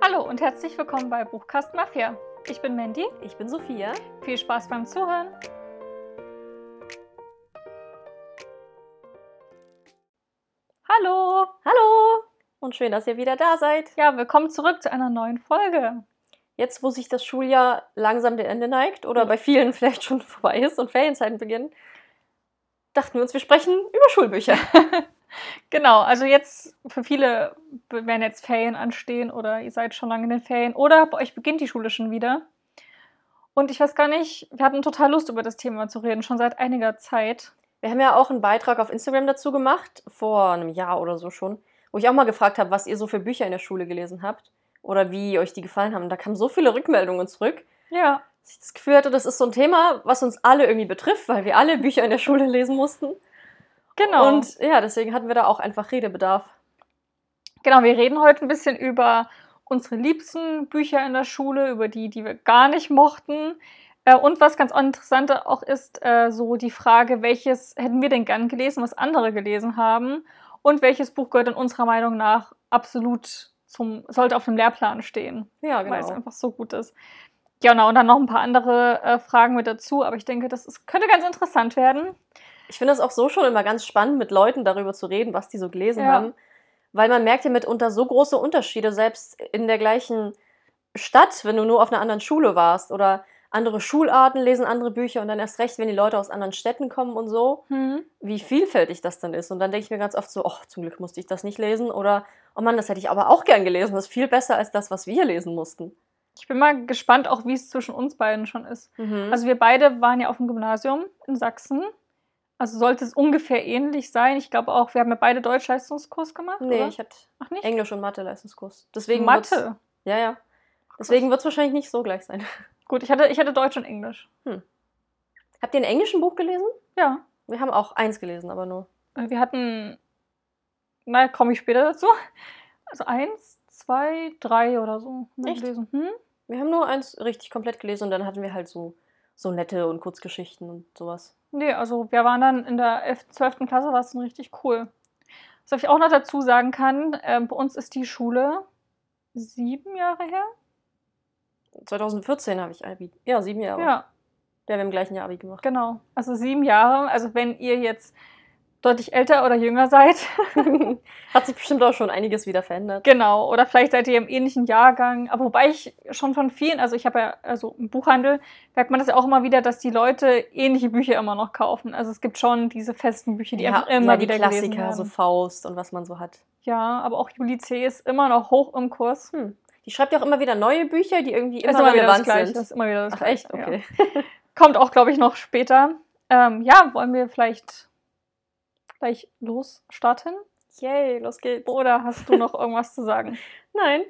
Hallo und herzlich willkommen bei Buchkast Mafia. Ich bin Mandy. Ich bin Sophia. Viel Spaß beim Zuhören. Hallo. Hallo. Und schön, dass ihr wieder da seid. Ja, willkommen zurück zu einer neuen Folge. Jetzt, wo sich das Schuljahr langsam dem Ende neigt oder bei vielen vielleicht schon vorbei ist und Ferienzeiten beginnen, dachten wir uns, wir sprechen über Schulbücher. Genau, also jetzt für viele werden jetzt Ferien anstehen oder ihr seid schon lange in den Ferien oder bei euch beginnt die Schule schon wieder. Und ich weiß gar nicht, wir hatten total Lust über das Thema zu reden, schon seit einiger Zeit. Wir haben ja auch einen Beitrag auf Instagram dazu gemacht, vor einem Jahr oder so schon, wo ich auch mal gefragt habe, was ihr so für Bücher in der Schule gelesen habt oder wie euch die gefallen haben. Da kamen so viele Rückmeldungen zurück. Ja. Dass ich das Gefühl hatte, das ist so ein Thema, was uns alle irgendwie betrifft, weil wir alle Bücher in der Schule lesen mussten. Genau. Und ja, deswegen hatten wir da auch einfach Redebedarf. Genau, wir reden heute ein bisschen über unsere liebsten Bücher in der Schule, über die, die wir gar nicht mochten. Äh, und was ganz interessant auch ist, äh, so die Frage, welches hätten wir denn gern gelesen, was andere gelesen haben und welches Buch gehört in unserer Meinung nach absolut zum, sollte auf dem Lehrplan stehen. Ja, genau. Weil es einfach so gut ist. Genau, und dann noch ein paar andere äh, Fragen mit dazu, aber ich denke, das ist, könnte ganz interessant werden. Ich finde es auch so schon immer ganz spannend, mit Leuten darüber zu reden, was die so gelesen Ja. haben. Weil man merkt ja mitunter so große Unterschiede, selbst in der gleichen Stadt, wenn du nur auf einer anderen Schule warst. Oder andere Schularten lesen andere Bücher und dann erst recht, wenn die Leute aus anderen Städten kommen und so, Hm. wie vielfältig das dann ist. Und dann denke ich mir ganz oft so, oh, zum Glück musste ich das nicht lesen. Oder, oh Mann, das hätte ich aber auch gern gelesen. Das ist viel besser als das, was wir lesen mussten. Ich bin mal gespannt, auch wie es zwischen uns beiden schon ist. Also, Also wir beide waren ja auf dem Gymnasium in Sachsen. Also sollte es ungefähr ähnlich sein. Ich glaube auch, wir haben ja beide Deutschleistungskurs gemacht. nee, oder? ich hatte Ach nicht? Englisch- und Mathe-Leistungskurs. Deswegen Mathe. Ja, ja. Deswegen wird es wahrscheinlich nicht so gleich sein. Gut, ich hatte, ich hatte Deutsch und Englisch. Habt ihr ein englischen Buch gelesen? Ja. Wir haben auch eins gelesen, aber nur. Äh, Wir hatten, na, komme ich später dazu. Also eins, zwei, drei oder so. Echt? Gelesen. Hm? Wir haben nur eins richtig komplett gelesen und dann hatten wir halt so, so nette und Kurzgeschichten und sowas. Nee, also wir waren dann in der 11., 12. Klasse, war es dann richtig cool. Was ich auch noch dazu sagen kann, ähm, bei uns ist die Schule sieben Jahre her. 2014 habe ich Abi. Ja, sieben Jahre. Ja, Ja, wir haben im gleichen Jahr Abi gemacht. genau. Also sieben Jahre. Also wenn ihr jetzt deutlich älter oder jünger seid, Hat sich bestimmt auch schon einiges wieder verändert. genau, oder vielleicht seid ihr im ähnlichen Jahrgang. Aber wobei ich schon von vielen, also ich habe ja, also im Buchhandel merkt man das ja auch immer wieder, dass die Leute ähnliche Bücher immer noch kaufen. Also es gibt schon diese festen Bücher, die einfach immer ja, die wieder gelesen Klassiker, werden. so Faust und was man so hat. Ja, aber auch Juli C. ist immer noch hoch im Kurs. Hm. Die schreibt ja auch immer wieder neue Bücher, die irgendwie Ist immer wieder das relevant sind. Ist immer wieder das Ach echt? Okay. Ja. Kommt auch, glaube ich, noch später. Ähm, ja, wollen wir vielleicht gleich losstarten? Yay, los geht's. Oder hast du noch irgendwas zu sagen? Nein.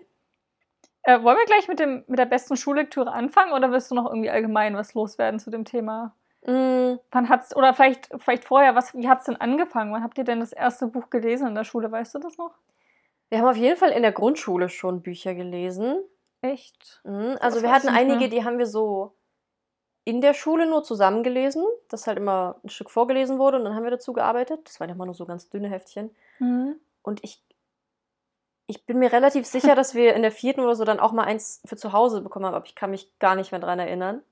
Äh, wollen wir gleich mit, dem, mit der besten Schullektüre anfangen oder willst du noch irgendwie allgemein was loswerden zu dem Thema? Mm, Wann hat's, oder vielleicht, vielleicht vorher, was, wie hat es denn angefangen? Wann habt ihr denn das erste Buch gelesen in der Schule? Weißt du das noch? Wir haben auf jeden Fall in der Grundschule schon Bücher gelesen. Echt? Mhm, Also Das wir hatten einige, die haben wir so in der Schule nur zusammen gelesen, dass halt immer ein Stück vorgelesen wurde und dann haben wir dazu gearbeitet. Das waren ja immer nur so ganz dünne Heftchen. Mhm. Und ich, ich bin mir relativ sicher, dass wir in der vierten oder so dann auch mal eins für zu Hause bekommen haben, aber ich kann mich gar nicht mehr dran erinnern.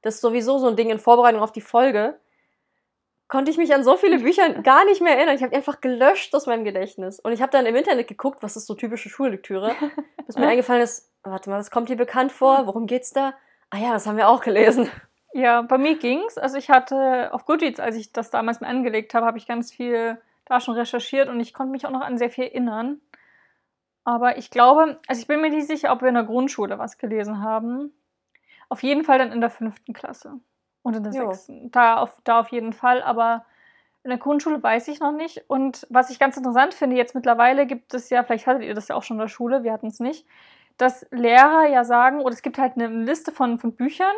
Das ist sowieso so ein Ding in Vorbereitung auf die Folge. Konnte ich mich an so viele Bücher gar nicht mehr erinnern. Ich habe einfach gelöscht aus meinem Gedächtnis. Und ich habe dann im Internet geguckt, was ist so typische Schullektüre. Bis mir eingefallen ist, warte mal, das kommt dir bekannt vor. Worum geht's da? Ah ja, das haben wir auch gelesen. Ja, bei mir ging's. Also ich hatte auf Goodreads, als ich das damals mir angelegt habe, habe ich ganz viel da schon recherchiert und ich konnte mich auch noch an sehr viel erinnern. Aber ich glaube, also ich bin mir nicht sicher, ob wir in der Grundschule was gelesen haben. Auf jeden Fall dann in der fünften Klasse und in der Jo. sechsten. Da auf, da auf jeden Fall, aber in der Grundschule weiß ich noch nicht. Und was ich ganz interessant finde, jetzt mittlerweile gibt es ja, vielleicht hattet ihr das ja auch schon in der Schule, wir hatten es nicht, dass Lehrer ja sagen, oder es gibt halt eine Liste von, von Büchern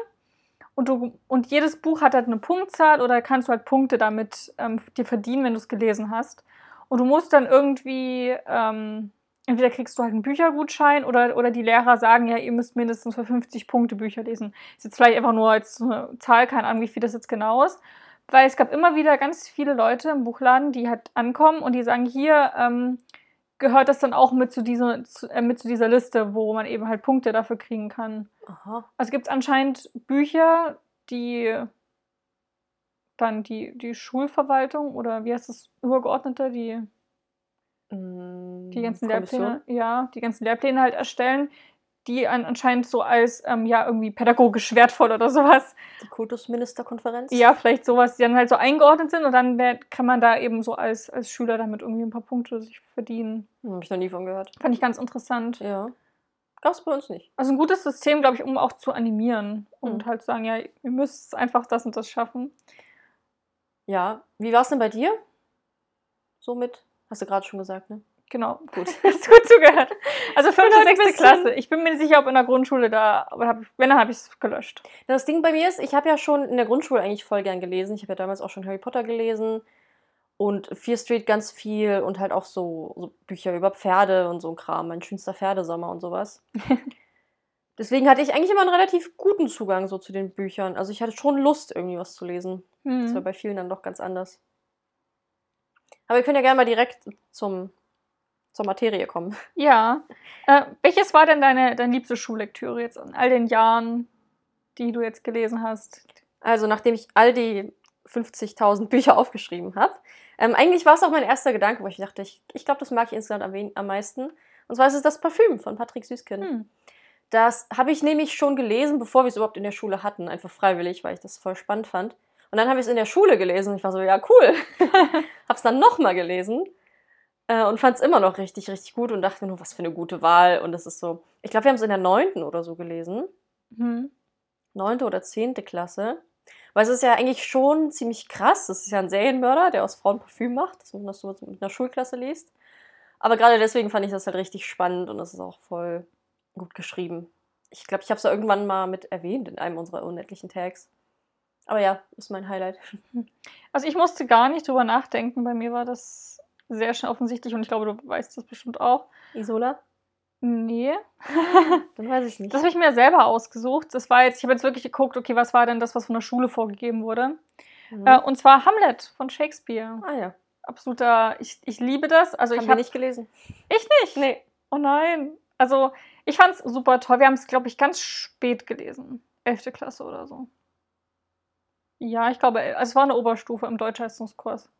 und, du, und jedes Buch hat halt eine Punktzahl oder kannst du halt Punkte damit ähm, dir verdienen, wenn du es gelesen hast. Und du musst dann irgendwie, ähm, entweder kriegst du halt einen Büchergutschein oder, oder die Lehrer sagen, ja, ihr müsst mindestens für 50 Punkte Bücher lesen. Ist jetzt vielleicht einfach nur als eine Zahl, keine Ahnung, wie viel das jetzt genau ist. Weil es gab immer wieder ganz viele Leute im Buchladen, die halt ankommen und die sagen, hier, ähm, gehört das dann auch mit zu, dieser, zu, äh, mit zu dieser Liste, wo man eben halt Punkte dafür kriegen kann. Aha. Also gibt es anscheinend Bücher, die dann die, die Schulverwaltung oder wie heißt das, Übergeordnete, die Mm, die ganzen Kommission? Lehrpläne, ja, die ganzen Lehrpläne halt erstellen, die an, anscheinend so als ähm, ja irgendwie pädagogisch wertvoll oder sowas, Die Kultusministerkonferenz? ja, vielleicht sowas, die dann halt so eingeordnet sind und dann wär, kann man da eben so als, als Schüler damit irgendwie ein paar Punkte sich verdienen. Hm, Hab ich noch nie von gehört. Fand ich ganz interessant. Ja. Gab's bei uns nicht. Also ein gutes System, glaube ich, um auch zu animieren und Mhm. halt zu sagen, ja, ihr müsst einfach das und das schaffen. Ja. Wie war's denn bei dir? Somit? Hast du gerade schon gesagt, ne? Genau. Gut. Hast gut zugehört. Also fünfte, halt sechste Klasse. Ich bin mir nicht sicher, ob in der Grundschule da, aber hab, wenn, dann habe ich es gelöscht. Das Ding bei mir ist, ich habe ja schon in der Grundschule eigentlich voll gern gelesen. Ich habe ja damals auch schon Harry Potter gelesen und Fear Street ganz viel und halt auch so, so Bücher über Pferde und so ein Kram. Mein schönster Pferdesommer und sowas. Deswegen hatte ich eigentlich immer einen relativ guten Zugang so zu den Büchern. Also ich hatte schon Lust, irgendwie was zu lesen. Das war bei vielen dann doch ganz anders. Aber wir können ja gerne mal direkt zum, zur Materie kommen. Ja. Äh, welches war denn deine, deine liebste Schullektüre jetzt in all den Jahren, die du jetzt gelesen hast? Also, nachdem ich all die 50.000 Bücher aufgeschrieben habe, ähm, eigentlich war es auch mein erster Gedanke, wo ich dachte, ich, ich glaube, das mag ich insgesamt am, am meisten. Und zwar ist es das Parfüm von Patrick Süßkind. Hm. Das habe ich nämlich schon gelesen, bevor wir es überhaupt in der Schule hatten, einfach freiwillig, weil ich das voll spannend fand. Und dann habe ich es in der Schule gelesen und ich war so, ja, cool. habe es dann nochmal gelesen äh, und fand es immer noch richtig, richtig gut und dachte mir nur, was für eine gute Wahl. Und das ist so, ich glaube, wir haben es in der neunten oder so gelesen. Hm. neunte oder zehnte Klasse. Weil es ist ja eigentlich schon ziemlich krass. Das ist ja ein Serienmörder, der aus Frauen Parfüm macht, dass man das so mit einer Schulklasse liest. Aber gerade deswegen fand ich das halt richtig spannend und es ist auch voll gut geschrieben. Ich glaube, ich habe es ja irgendwann mal mit erwähnt in einem unserer unendlichen Tags. Aber ja, ist mein Highlight. Also ich musste gar nicht drüber nachdenken. Bei mir war das sehr schnell offensichtlich und ich glaube, du weißt das bestimmt auch. Isola? Nee. Dann weiß ich nicht. Das habe ich mir selber ausgesucht. Das war jetzt, ich habe jetzt wirklich geguckt, okay, was war denn das, was von der Schule vorgegeben wurde? Mhm. Äh, und zwar Hamlet von Shakespeare. ah ja, Absoluter, ich, ich liebe das. Also haben ich habe nicht gelesen. Ich nicht. Nee. Oh nein. Also ich fand es super toll. Wir haben es, glaube ich, ganz spät gelesen. Elfte Klasse oder so. Ja, ich glaube, also es war eine Oberstufe im Deutschleistungskurs.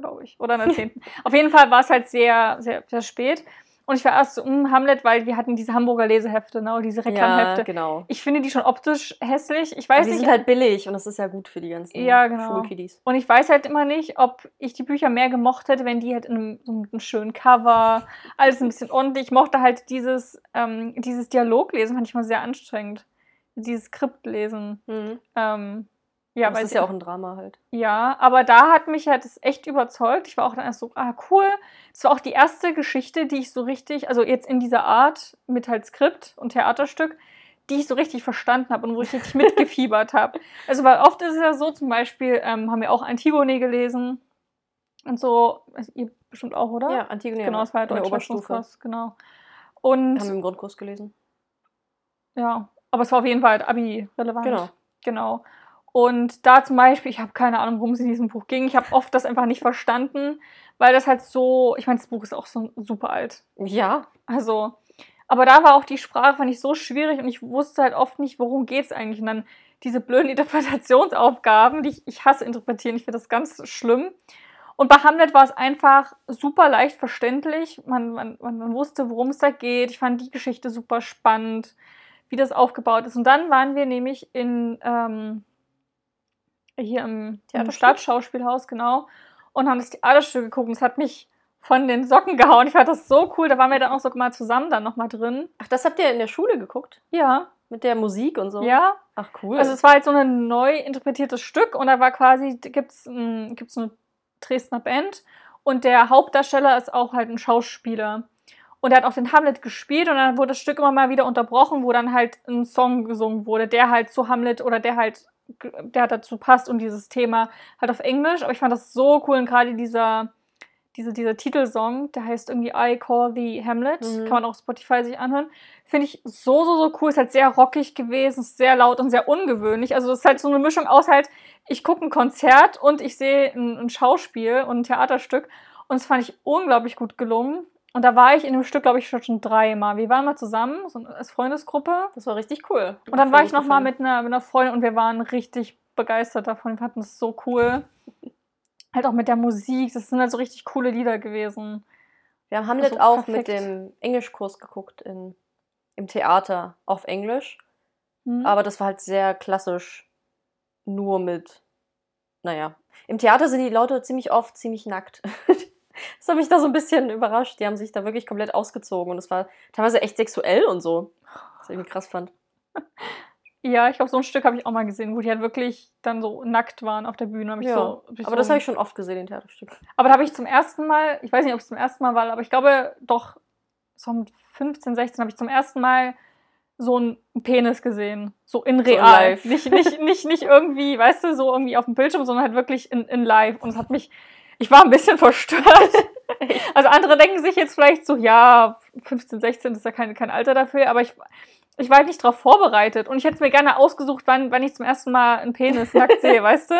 Glaube ich. Oder in der zehnten. Auf jeden Fall war es halt sehr, sehr, sehr spät. Und ich war erst so, hm, Hamlet, weil wir hatten diese Hamburger Lesehefte, ne, diese Ja, Reklamhefte. genau. Ich finde die schon optisch hässlich. Ich Aber weiß die nicht. sind halt billig und das ist ja gut für die ganzen Ja, genau. Schulkiddies. Und ich weiß halt immer nicht, ob ich die Bücher mehr gemocht hätte, wenn die halt in einem, so einem schönen Cover, alles ein bisschen ordentlich. Ich mochte halt dieses, ähm, dieses Dialoglesen, fand ich mal sehr anstrengend. Dieses Skriptlesen. Mhm. Ähm, ja, Ja, das ist ja auch ein Drama halt. ja, aber da hat mich halt das echt überzeugt. Ich war auch dann erst so, ah, cool. Das war auch die erste Geschichte, die ich so richtig, also jetzt in dieser Art mit halt Skript und Theaterstück, die ich so richtig verstanden habe und wo ich richtig mitgefiebert habe. Also, weil oft ist es ja so, zum Beispiel ähm, haben wir auch Antigone gelesen und so, also ihr bestimmt auch, oder? Ja, Antigone genau, das war Oberstufe. Deutschleistungskurs, genau. Und Haben wir im Grundkurs gelesen. ja, aber es war auf jeden Fall halt Abi-relevant. Genau. Genau. Und da zum Beispiel, ich habe keine Ahnung, worum es in diesem Buch ging. Ich habe oft das einfach nicht verstanden, weil das halt so, ich meine, das Buch ist auch so super alt. Ja. Also, aber da war auch die Sprache, fand ich so schwierig und ich wusste halt oft nicht, worum geht es eigentlich. Und dann diese blöden Interpretationsaufgaben, die ich, ich hasse interpretieren, ich finde das ganz schlimm. Und bei Hamlet war es einfach super leicht verständlich. Man, man, man, wusste, worum es da geht. Ich fand die Geschichte super spannend, wie das aufgebaut ist. Und dann waren wir nämlich in ähm, hier im? Stadtschauspielhaus, genau, und haben das Theaterstück geguckt. Und es hat mich von den Socken gehauen. Ich fand das so cool. Da waren wir dann auch so mal zusammen dann nochmal drin. Ach, das habt ihr in der Schule geguckt? Ja, Mit der Musik und so? ja. Ach, cool. Also es war halt so ein neu interpretiertes Stück und da war quasi, gibt es gibt's eine Dresdner Band und der Hauptdarsteller ist auch halt ein Schauspieler. Und er hat auch den Hamlet gespielt und dann wurde das Stück immer mal wieder unterbrochen, wo dann halt ein Song gesungen wurde, der halt zu Hamlet oder der halt, der dazu passt und dieses Thema halt auf Englisch. Aber ich fand das so cool und gerade dieser, diese, dieser Titelsong, der heißt irgendwie I Call the Hamlet, Mhm. kann man auch auf Spotify sich anhören. Finde ich so, so, so cool. Ist halt sehr rockig gewesen, ist sehr laut und sehr ungewöhnlich. Also es ist halt so eine Mischung aus halt, ich gucke ein Konzert und ich sehe ein, ein Schauspiel und ein Theaterstück. Und das fand ich unglaublich gut gelungen. Und da war ich in dem Stück, glaube ich, schon dreimal. Wir waren mal zusammen, so als Freundesgruppe. Das war richtig cool. Und dann war ich noch mal mit einer, mit einer Freundin und wir waren richtig begeistert davon. Wir fanden es so cool. halt auch mit der Musik. Das sind halt so richtig coole Lieder gewesen. Wir haben Hamlet Also auch perfekt. mit dem Englischkurs geguckt in, im Theater auf Englisch. Hm? Aber das war halt sehr klassisch. Nur mit, naja. Im Theater sind die Leute ziemlich oft ziemlich nackt. Das hat mich da so ein bisschen überrascht. Die haben sich da wirklich komplett ausgezogen und es war teilweise echt sexuell und so. Was ich irgendwie krass fand. ja, ich glaube, so ein Stück habe ich auch mal gesehen, wo die halt wirklich dann so nackt waren auf der Bühne. Ja, so, Aber so das habe ich schon oft gesehen, den Theaterstück. Aber da habe ich zum ersten Mal, ich weiß nicht, ob es zum ersten Mal war, aber ich glaube doch, so mit 15, 16 habe ich zum ersten Mal so einen Penis gesehen. So in in real. live. nicht, nicht, nicht, nicht irgendwie, weißt du, so irgendwie auf dem Bildschirm, sondern halt wirklich in, in live. Und es hat mich, ich war ein bisschen verstört. also andere denken sich jetzt vielleicht so, ja, 15, 16 ist ja kein, kein Alter dafür, aber ich, ich war halt nicht darauf vorbereitet. Und ich hätte es mir gerne ausgesucht, wann, wann ich zum ersten Mal einen Penis nackt sehe, weißt du?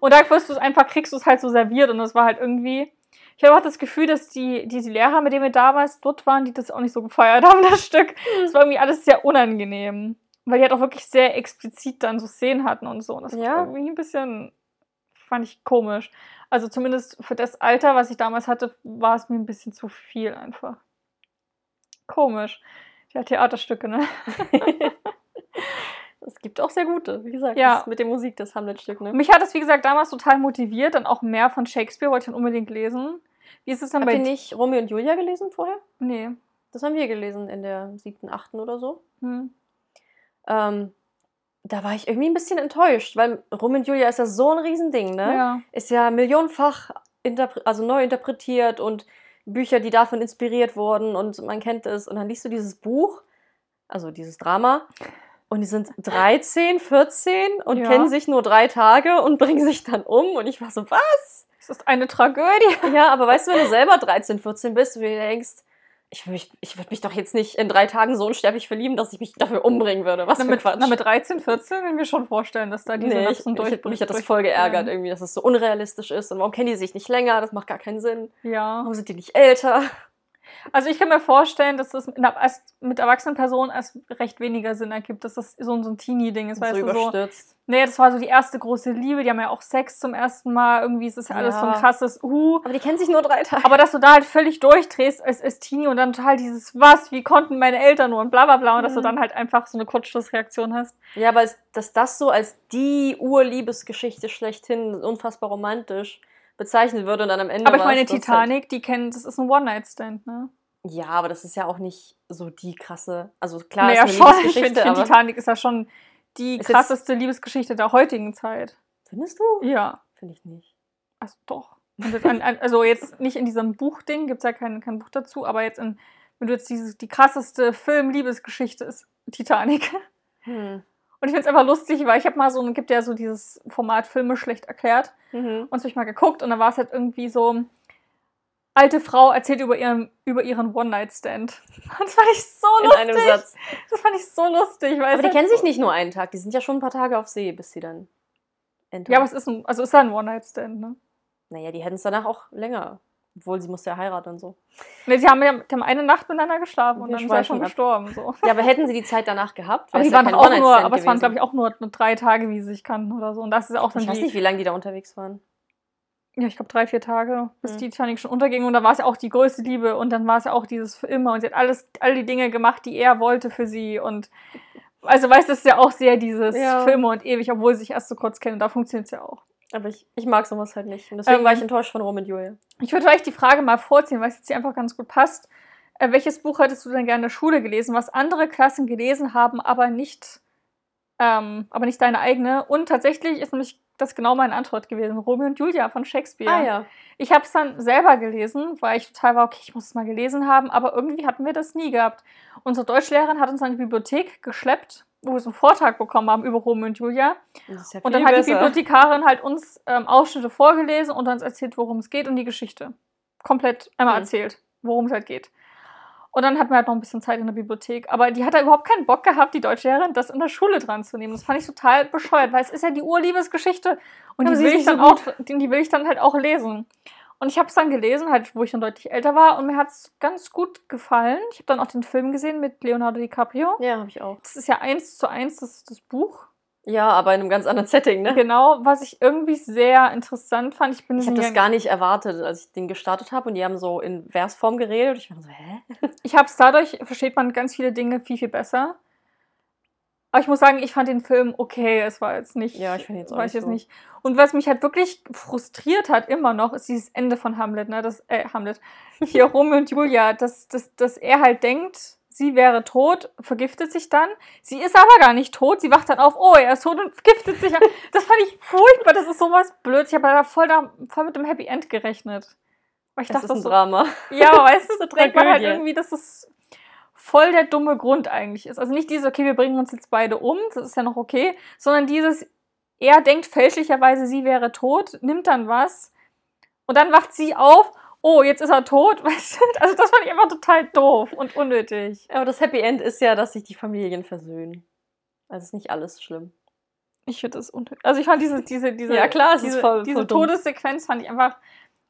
Und da wirst du es einfach, kriegst du es halt so serviert und das war halt irgendwie. Ich habe auch das Gefühl, dass die, die, die Lehrer, mit denen wir damals dort waren, die das auch nicht so gefeiert haben, das Stück. Das war irgendwie alles sehr unangenehm. Weil die halt auch wirklich sehr explizit dann so Szenen hatten und so. Und das Ja. war irgendwie ein bisschen, fand ich komisch. Also zumindest für das Alter, was ich damals hatte, war es mir ein bisschen zu viel einfach. Komisch. Ja, Theaterstücke, ne? Es gibt auch sehr gute, wie gesagt. Ja. Mit der Musik, das Hamlet-Stück, ne? Mich hat das, wie gesagt, damals total motiviert, dann auch mehr von Shakespeare, wollte ich dann unbedingt lesen. Wie ist es dann Habt bei ihr nicht Romeo und Julia gelesen vorher? Nee. Das haben wir gelesen in der siebten, achten oder so. Hm. Ähm, da war ich irgendwie ein bisschen enttäuscht, weil Romeo und Julia ist ja so ein Riesending, ne? Ja. Ist ja millionenfach also neu interpretiert und Bücher, die davon inspiriert wurden und man kennt es. Und dann liest du dieses Buch, also dieses Drama, und die sind 13, 14 und Ja. kennen sich nur drei Tage und bringen sich dann um. Und ich war so, was? Es ist eine Tragödie. Ja, aber weißt du, wenn du selber 13, 14 bist und du dir denkst, ich würde mich, ich würd mich doch jetzt nicht in drei Tagen so unsterblich verlieben, dass ich mich dafür umbringen würde. Was Na, für mit, Quatsch. na, mit 13, 14 kann ich mir schon vorstellen, dass da diese nee, ich, durch, ich, mich hat das voll geärgert, irgendwie, dass es so unrealistisch ist. Und warum kennen die sich nicht länger? Das macht gar keinen Sinn. Ja. Warum sind die nicht älter? Also ich kann mir vorstellen, dass das mit, erwachsenen Personen erst recht weniger Sinn ergibt, dass das so, ein- so ein Teenie-Ding ist, weißt so du, so. überstürzt. Nee, das war so die erste große Liebe, die haben ja auch Sex zum ersten Mal, irgendwie ist das ja alles so ein krasses Uh. Aber die kennen sich nur drei Tage. Aber dass du da halt völlig durchdrehst als, als Teenie und dann total dieses Was, wie konnten meine Eltern nur und bla bla bla und dass du Mhm. dann halt einfach so eine Kurzschlussreaktion hast. Ja, aber dass das so als die Urliebesgeschichte schlechthin unfassbar romantisch bezeichnet würde und dann am Ende. Aber ich meine, Titanic, die kennen, das ist ein One-Night-Stand, ne? Halt, ja, aber das ist ja auch nicht so die krasse. Also klar, naja, ist eine schon. Ich Liebesgeschichte, finde, find. Titanic ist ja schon die Ist jetzt- krasseste Liebesgeschichte der heutigen Zeit. Findest du? Ja, Finde ich nicht. also doch. Also jetzt nicht in diesem Buchding, gibt es ja kein, kein Buch dazu, aber jetzt in, wenn du jetzt dieses, die krasseste Film-Liebesgeschichte ist Titanic. Hm. Und ich finde es einfach lustig, weil ich habe mal so, gibt ja so dieses Format Filme schlecht erklärt. Mhm. Und das habe ich mal geguckt und da war es halt irgendwie so, alte Frau erzählt über ihren, über ihren One-Night-Stand. Und das fand ich so In lustig. einem Satz. Das fand ich so lustig. Weil Aber es die halt kennen so, sich nicht nur einen Tag, die sind ja schon ein paar Tage auf See, bis sie dann entern. Ja, aber es ist ein, also es ist ja ein One-Night-Stand, ne? Naja, die hätten es danach auch länger. Obwohl sie musste ja heiraten und so. Ne, sie haben ja die haben eine Nacht miteinander geschlafen und Wir dann er schweifen schon ab. gestorben. So. Ja, aber hätten sie die Zeit danach gehabt? Aber, die waren auch nur, aber es waren, glaube ich, auch nur, nur drei Tage, wie sie sich kannten oder so. Und das ist auch dann Ich weiß nicht, wie lange die da unterwegs waren. ja, ich glaube, drei, vier Tage, bis Hm. die Titanic schon unterging. Und da war es ja auch die größte Liebe. Und dann war es ja auch dieses für immer. Und sie hat alles, all die Dinge gemacht, die er wollte für sie. Und also, weißt du, das ist ja auch sehr dieses Ja. für immer und ewig, obwohl sie sich erst so kurz kennen. Da funktioniert es ja auch. Aber ich, ich mag sowas halt nicht. Und deswegen Ähm, war ich enttäuscht von Rom und Julia. Ich würde vielleicht die Frage mal vorziehen, weil es jetzt hier einfach ganz gut passt. Äh, welches Buch hättest du denn gerne in der Schule gelesen, was andere Klassen gelesen haben, aber nicht, ähm, aber nicht deine eigene? Und tatsächlich ist nämlich das genau meine Antwort gewesen. Romeo und Julia von Shakespeare. Ah ja. Ich habe es dann selber gelesen, weil ich total war, okay, ich muss es mal gelesen haben, aber irgendwie hatten wir das nie gehabt. Unsere Deutschlehrerin hat uns an die Bibliothek geschleppt, wo wir so einen Vortrag bekommen haben über Romeo und Julia. Ja Und dann hat die besser. Bibliothekarin halt uns ähm, Ausschnitte vorgelesen und uns erzählt, worum es geht und die Geschichte. Komplett einmal Hm. erzählt, worum es halt geht. Und dann hatten wir halt noch ein bisschen Zeit in der Bibliothek. Aber die hat da überhaupt keinen Bock gehabt, die Deutschlehrerin, das in der Schule dran zu nehmen. Das fand ich total bescheuert, weil es ist ja die Urliebesgeschichte und Aber die will, ich dann so auch, die, die will ich dann halt auch lesen. Und ich habe es dann gelesen, halt, wo ich dann deutlich älter war, und mir hat es ganz gut gefallen. Ich habe dann auch den Film gesehen mit Leonardo DiCaprio. Ja, habe ich auch. Das ist ja eins zu eins das, das Buch. Ja, aber in einem ganz anderen Setting, ne? Genau, was ich irgendwie sehr interessant fand. Ich bin Ich habe das gar nicht erwartet, als ich den gestartet habe und die haben so in Versform geredet. Ich war so, hä? Ich habe es dadurch, versteht man ganz viele Dinge viel, viel besser. Aber ich muss sagen, ich fand den Film okay. Es war jetzt nicht. Ja, ich finde jetzt auch weiß nicht jetzt so. nicht. Und was mich halt wirklich frustriert hat, immer noch, ist dieses Ende von Hamlet, ne? Das, äh, Hamlet. Hier Romeo und Julia, dass, dass, dass er halt denkt, sie wäre tot, vergiftet sich dann. Sie ist aber gar nicht tot. Sie wacht dann auf, oh, er ist tot und vergiftet sich. Das fand ich furchtbar. Das ist sowas blöd. Ich habe da voll, da voll mit dem Happy End gerechnet. Weil ich Das dachte, ist ein so, Drama. ja, weißt du, so denkt man halt irgendwie, dass es voll der dumme Grund eigentlich ist. Also nicht dieses, okay, wir bringen uns jetzt beide um, das ist ja noch okay, sondern dieses, er denkt fälschlicherweise, sie wäre tot, nimmt dann was und dann wacht sie auf, oh, jetzt ist er tot, weißt du? Also das fand ich einfach total doof und unnötig. Aber das Happy End ist ja, dass sich die Familien versöhnen. Also ist nicht alles schlimm. Ich finde das unnötig. Also ich fand diese, diese, diese, Ja, klar, diese, voll- diese voll. Todessequenz fand ich einfach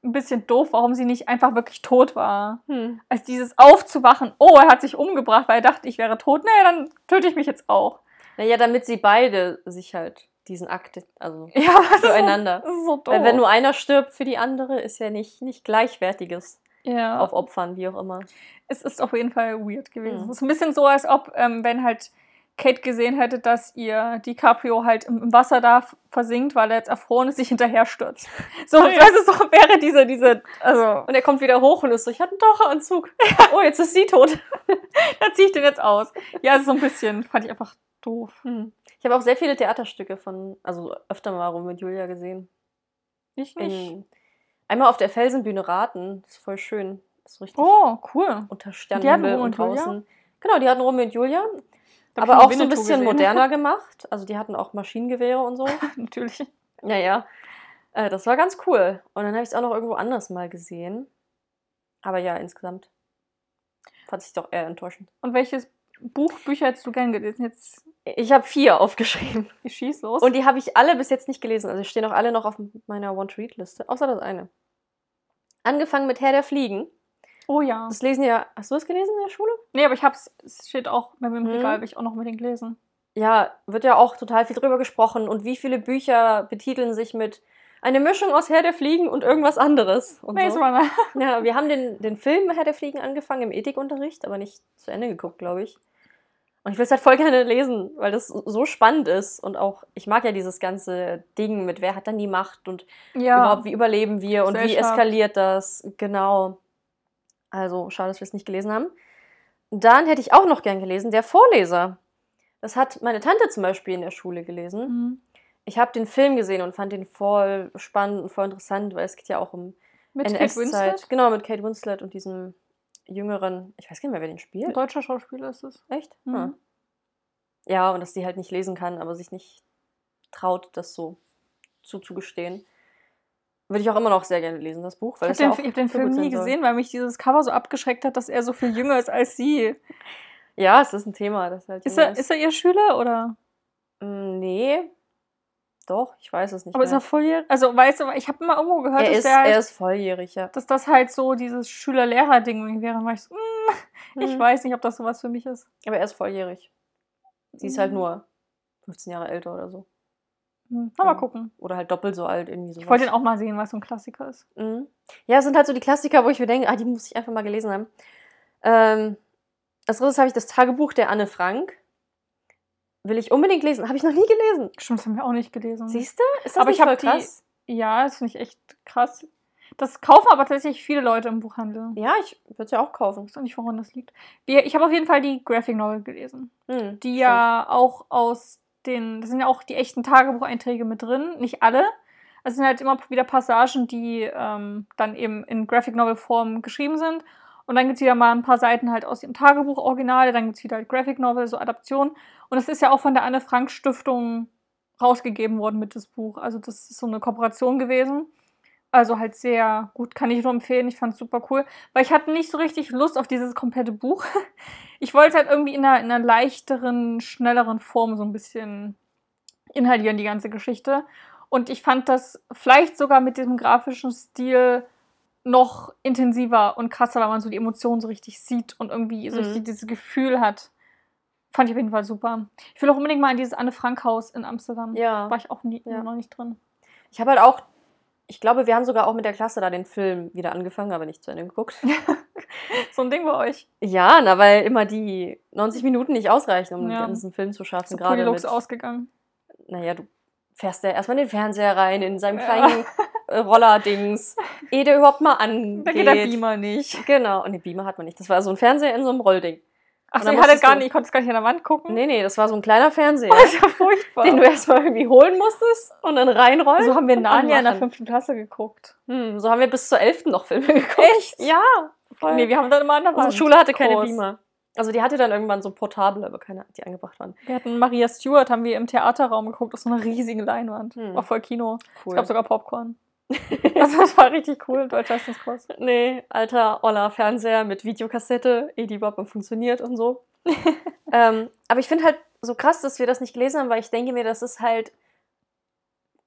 ein bisschen doof, warum sie nicht einfach wirklich tot war. Hm. als dieses aufzuwachen, oh, er hat sich umgebracht, weil er dachte, ich wäre tot, naja, dann töte ich mich jetzt auch. Naja, damit sie beide sich halt diesen Akt, also Ja, das Füreinander. Ist so, ist so doof. Weil wenn nur einer stirbt für die andere, ist ja nicht, nicht gleichwertiges ja, auf Opfern, wie auch immer. es ist auf jeden Fall weird gewesen. Mhm. Es ist ein bisschen so, als ob, ähm, wenn halt Kate gesehen hätte, dass ihr DiCaprio halt im, Wasser da versinkt, weil er jetzt erfroren ist, sich hinterher stürzt. So, Ja. so wäre diese, diese, also, Und er kommt wieder hoch und ist so, ich hatte einen Taucheranzug. Oh, jetzt ist sie tot. da ziehe ich den jetzt aus. Ja, so ein bisschen, fand ich einfach doof. Hm. Ich habe auch sehr viele Theaterstücke von, also öfter mal Romeo und Julia gesehen. Ich nicht. In, einmal auf der Felsenbühne Raten. Das ist voll schön. Das ist richtig Oh, cool. unter Die hatten Sternenhimmel Romeo und und Julia? draußen. Genau, die hatten Romeo und Julia. Aber auch so ein bisschen gesehen. moderner gemacht. Also die hatten auch Maschinengewehre und so. Natürlich. Ja, ja. Äh, das war ganz cool. Und dann habe ich es auch noch irgendwo anders mal gesehen. Aber ja, insgesamt fand ich doch eher enttäuschend. Und welches Buch, Bücher hättest du gern gelesen? Jetzt Ich habe vier aufgeschrieben. ich schieß los. Und die habe ich alle bis jetzt nicht gelesen. Also die stehen auch alle noch auf meiner Want-to-Read-Liste. Außer das eine. Angefangen mit Herr der Fliegen. Oh ja. Das lesen ja. Hast du das gelesen in der Schule? Nee, aber ich hab's, es steht auch bei mir im Mhm. Regal, habe ich auch noch mit den gelesen. Ja, wird ja auch total viel drüber gesprochen. Und wie viele Bücher betiteln sich mit eine Mischung aus Herr der Fliegen und irgendwas anderes. Und Maze so. Runner. Ja, wir haben den, den Film Herr der Fliegen angefangen im Ethikunterricht, aber nicht zu Ende geguckt, glaube ich. Und ich will es halt voll gerne lesen, weil das so spannend ist. Und auch, ich mag ja dieses ganze Ding mit, wer hat dann die Macht und Ja. überhaupt, wie überleben wir und wie eskaliert das. Genau. Also, schade, dass wir es nicht gelesen haben. Dann hätte ich auch noch gern gelesen, der Vorleser. Das hat meine Tante zum Beispiel in der Schule gelesen. Mhm. Ich habe den Film gesehen und fand den voll spannend und voll interessant, weil es geht ja auch um Mit Kate NS-Zeit. Winslet. Genau, mit Kate Winslet und diesem jüngeren, ich weiß gar nicht mehr, wer den Ein spielt. deutscher Schauspieler ist es. Echt? Mhm. Ah. Ja, und dass sie halt nicht lesen kann, aber sich nicht traut, das so zuzugestehen. Würde ich auch immer noch sehr gerne lesen, das Buch. Weil Ich ja habe den, hab den Film nie gesehen, weil mich dieses Cover so abgeschreckt hat, dass er so viel jünger ist als sie. Ja, es ist ein Thema. Das halt Ist er, ist er ihr Schüler oder? Mm, Nee. Doch, ich weiß es nicht. Aber ist mehr. er volljährig? Also, weißt du, ich habe immer irgendwo gehört, er, dass, ist, halt, er ist volljährig, ja. dass das halt so dieses Schüler-Lehrer-Ding wäre. Ich so, mm, ich Mhm. weiß nicht, ob das sowas für mich ist. Aber er ist volljährig. Sie ist halt Mhm. nur 15 Jahre älter oder so. Hm. Na, mal Ja. gucken. Oder halt doppelt so alt, irgendwie so. Ich wollte den auch mal sehen, was so ein Klassiker ist. Mhm. Ja, es sind halt so die Klassiker, wo ich mir denke, ah, die muss ich einfach mal gelesen haben. Ähm, als drittes habe ich das Tagebuch der Anne Frank. Will ich unbedingt lesen. Habe ich noch nie gelesen. Stimmt, das haben wir auch nicht gelesen. Siehst du? Ist das Aber nicht ich voll die- krass? Ja, das finde ich echt krass. Das kaufen aber tatsächlich viele Leute im Buchhandel. Ja, ich würde es ja auch kaufen. Ich weiß auch nicht, woran das liegt. Ich habe auf jeden Fall die Graphic Novel gelesen. Mhm, Die stimmt. ja auch aus den, da sind ja auch die echten Tagebucheinträge mit drin. Nicht alle. Es sind halt immer wieder Passagen, die ähm, dann eben in Graphic Novel Form geschrieben sind. Und dann gibt es wieder mal ein paar Seiten halt aus dem Tagebuch Original, dann gibt es wieder halt Graphic Novel, so Adaptionen. Und das ist ja auch von der Anne Frank Stiftung rausgegeben worden mit das Buch. Also das ist so eine Kooperation gewesen. Also halt sehr gut, kann ich nur empfehlen. Ich fand es super cool. Weil ich hatte nicht so richtig Lust auf dieses komplette Buch. Ich wollte es halt irgendwie in einer, in einer leichteren, schnelleren Form so ein bisschen inhalieren, die ganze Geschichte. Und ich fand das vielleicht sogar mit diesem grafischen Stil noch intensiver und krasser, weil man so die Emotionen so richtig sieht und irgendwie so Mhm. dieses Gefühl hat. Fand ich auf jeden Fall super. Ich will auch unbedingt mal in dieses Anne Frank Haus in Amsterdam. Ja. War ich auch nie, Ja. noch nicht drin. Ich habe halt auch, ich glaube, wir haben sogar auch mit der Klasse da den Film wieder angefangen, aber nicht zu Ende geguckt. So ein Ding bei euch. Ja, na, weil immer die 90 Minuten nicht ausreichen, um Ja. den ganzen Film zu schaffen. So gerade Polylux ausgegangen. naja, du fährst ja erstmal in den Fernseher rein, in seinem Ja. kleinen äh, Roller-Dings, ehe der überhaupt mal angeht. Da geht der Beamer nicht. Genau, und den Beamer hat man nicht. Das war so ein Fernseher in so einem Rollding. Ach ich hatte gar nicht, ich konnte es gar nicht an der Wand gucken. Nee, nee, das war so ein kleiner Fernseher, Das ist ja furchtbar. den du erstmal irgendwie holen musstest und dann reinrollen. so haben wir Narnia in der fünften Klasse geguckt. Hm, so haben wir bis zur 11. noch Filme geguckt. Echt? Ja, voll. Nee, wir haben dann immer an der Wand. Unsere Schule hatte keine Groß. Beamer. Also die hatte dann irgendwann so portable, aber keine, die angebracht waren. Wir hatten Maria Stewart, haben wir im Theaterraum geguckt, auf so einer riesigen Leinwand. Hm. War voll Kino. Cool. Es gab sogar Popcorn. also das war richtig cool, deutscher Leistungskurs. nee, alter, oller Fernseher mit Videokassette, eh die überhaupt funktioniert und so. ähm, aber ich finde halt so krass, dass wir das nicht gelesen haben, weil ich denke mir, das ist halt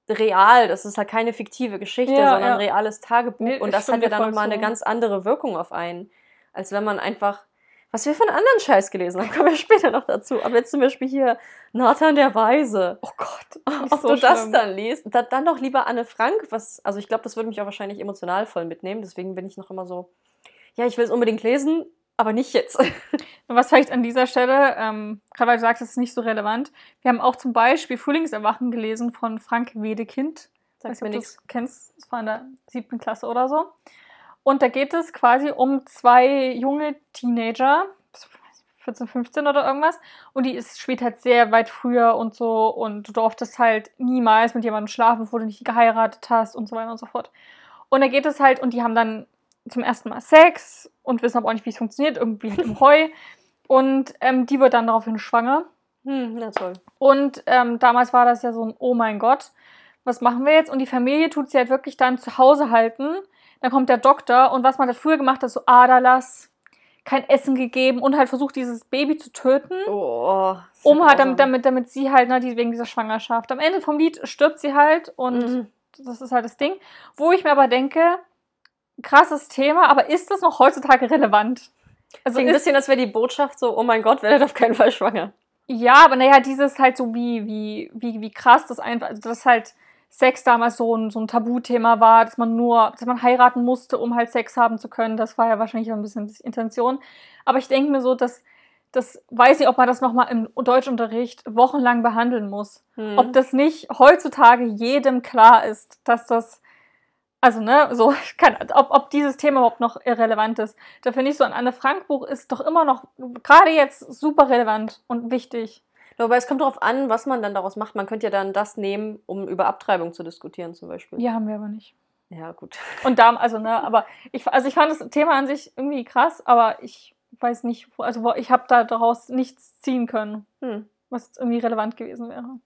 real, das ist halt keine fiktive Geschichte, Ja, sondern ja. ein reales Tagebuch. Nee, und das hat ja dann nochmal eine ganz andere Wirkung auf einen, als wenn man einfach. Was wir von anderen Scheiß gelesen haben, kommen wir später noch dazu. Aber jetzt zum Beispiel hier Nathan der Weise. Oh Gott. Ob du das dann liest, da, dann doch lieber Anne Frank, was, also ich glaube, das würde mich auch wahrscheinlich emotional voll mitnehmen, deswegen bin ich noch immer so, ja, ich will es unbedingt lesen, aber nicht jetzt. Was vielleicht an dieser Stelle, ähm, gerade weil du sagst, es ist nicht so relevant. Wir haben auch zum Beispiel Frühlingserwachen gelesen von Frank Wedekind. Weiß mir nichts. das kennst, das war in der siebten Klasse oder so. Und da geht es quasi um zwei junge Teenager, 14, 15 oder irgendwas. Und die ist, spielt halt sehr weit früher und so. Und du durftest halt niemals mit jemandem schlafen, bevor du nicht geheiratet hast und so weiter und so fort. Und da geht es halt, und die haben dann zum ersten Mal Sex und wissen aber auch nicht, wie es funktioniert, irgendwie im Heu. Und ähm, die wird dann daraufhin schwanger. Hm, na toll. Und ähm, damals war das ja so ein, oh mein Gott, was machen wir jetzt? Und die Familie tut sie halt wirklich dann zu Hause halten. Dann kommt der Doktor und was man da früher gemacht hat, so Aderlass, kein Essen gegeben und halt versucht, dieses Baby zu töten, Oh, um halt damit, damit, damit sie halt, ne, die, wegen dieser Schwangerschaft. Am Ende vom Lied stirbt sie halt und Mhm. das ist halt das Ding. Wo ich mir aber denke, krasses Thema, aber ist das noch heutzutage relevant? Also Klingt ein bisschen, als wäre die Botschaft so, oh mein Gott, werdet auf keinen Fall schwanger. Ja, aber naja, dieses halt so wie, wie, wie, wie krass das einfach, also dass halt Sex damals so ein, so ein Tabuthema war, dass man nur, dass man heiraten musste, um halt Sex haben zu können. Das war ja wahrscheinlich auch ein bisschen die Intention. Aber ich denke mir so, dass das weiß ich, ob man das nochmal im Deutschunterricht wochenlang behandeln muss. Hm. Ob das nicht heutzutage jedem klar ist, dass das, also ne, so, kann, ob, ob dieses Thema überhaupt noch irrelevant ist. Da finde ich so, ein Anne Frank Buch ist doch immer noch, gerade jetzt, super relevant und wichtig. Wobei es kommt darauf an, was man dann daraus macht. Man könnte ja dann das nehmen, um über Abtreibung zu diskutieren, zum Beispiel. Ja, haben wir aber nicht. Ja, gut. Und da, also, ne, aber ich, also ich fand das Thema an sich irgendwie krass, aber ich weiß nicht, wo- also ich habe da daraus nichts ziehen können, Hm. was jetzt irgendwie relevant gewesen wäre.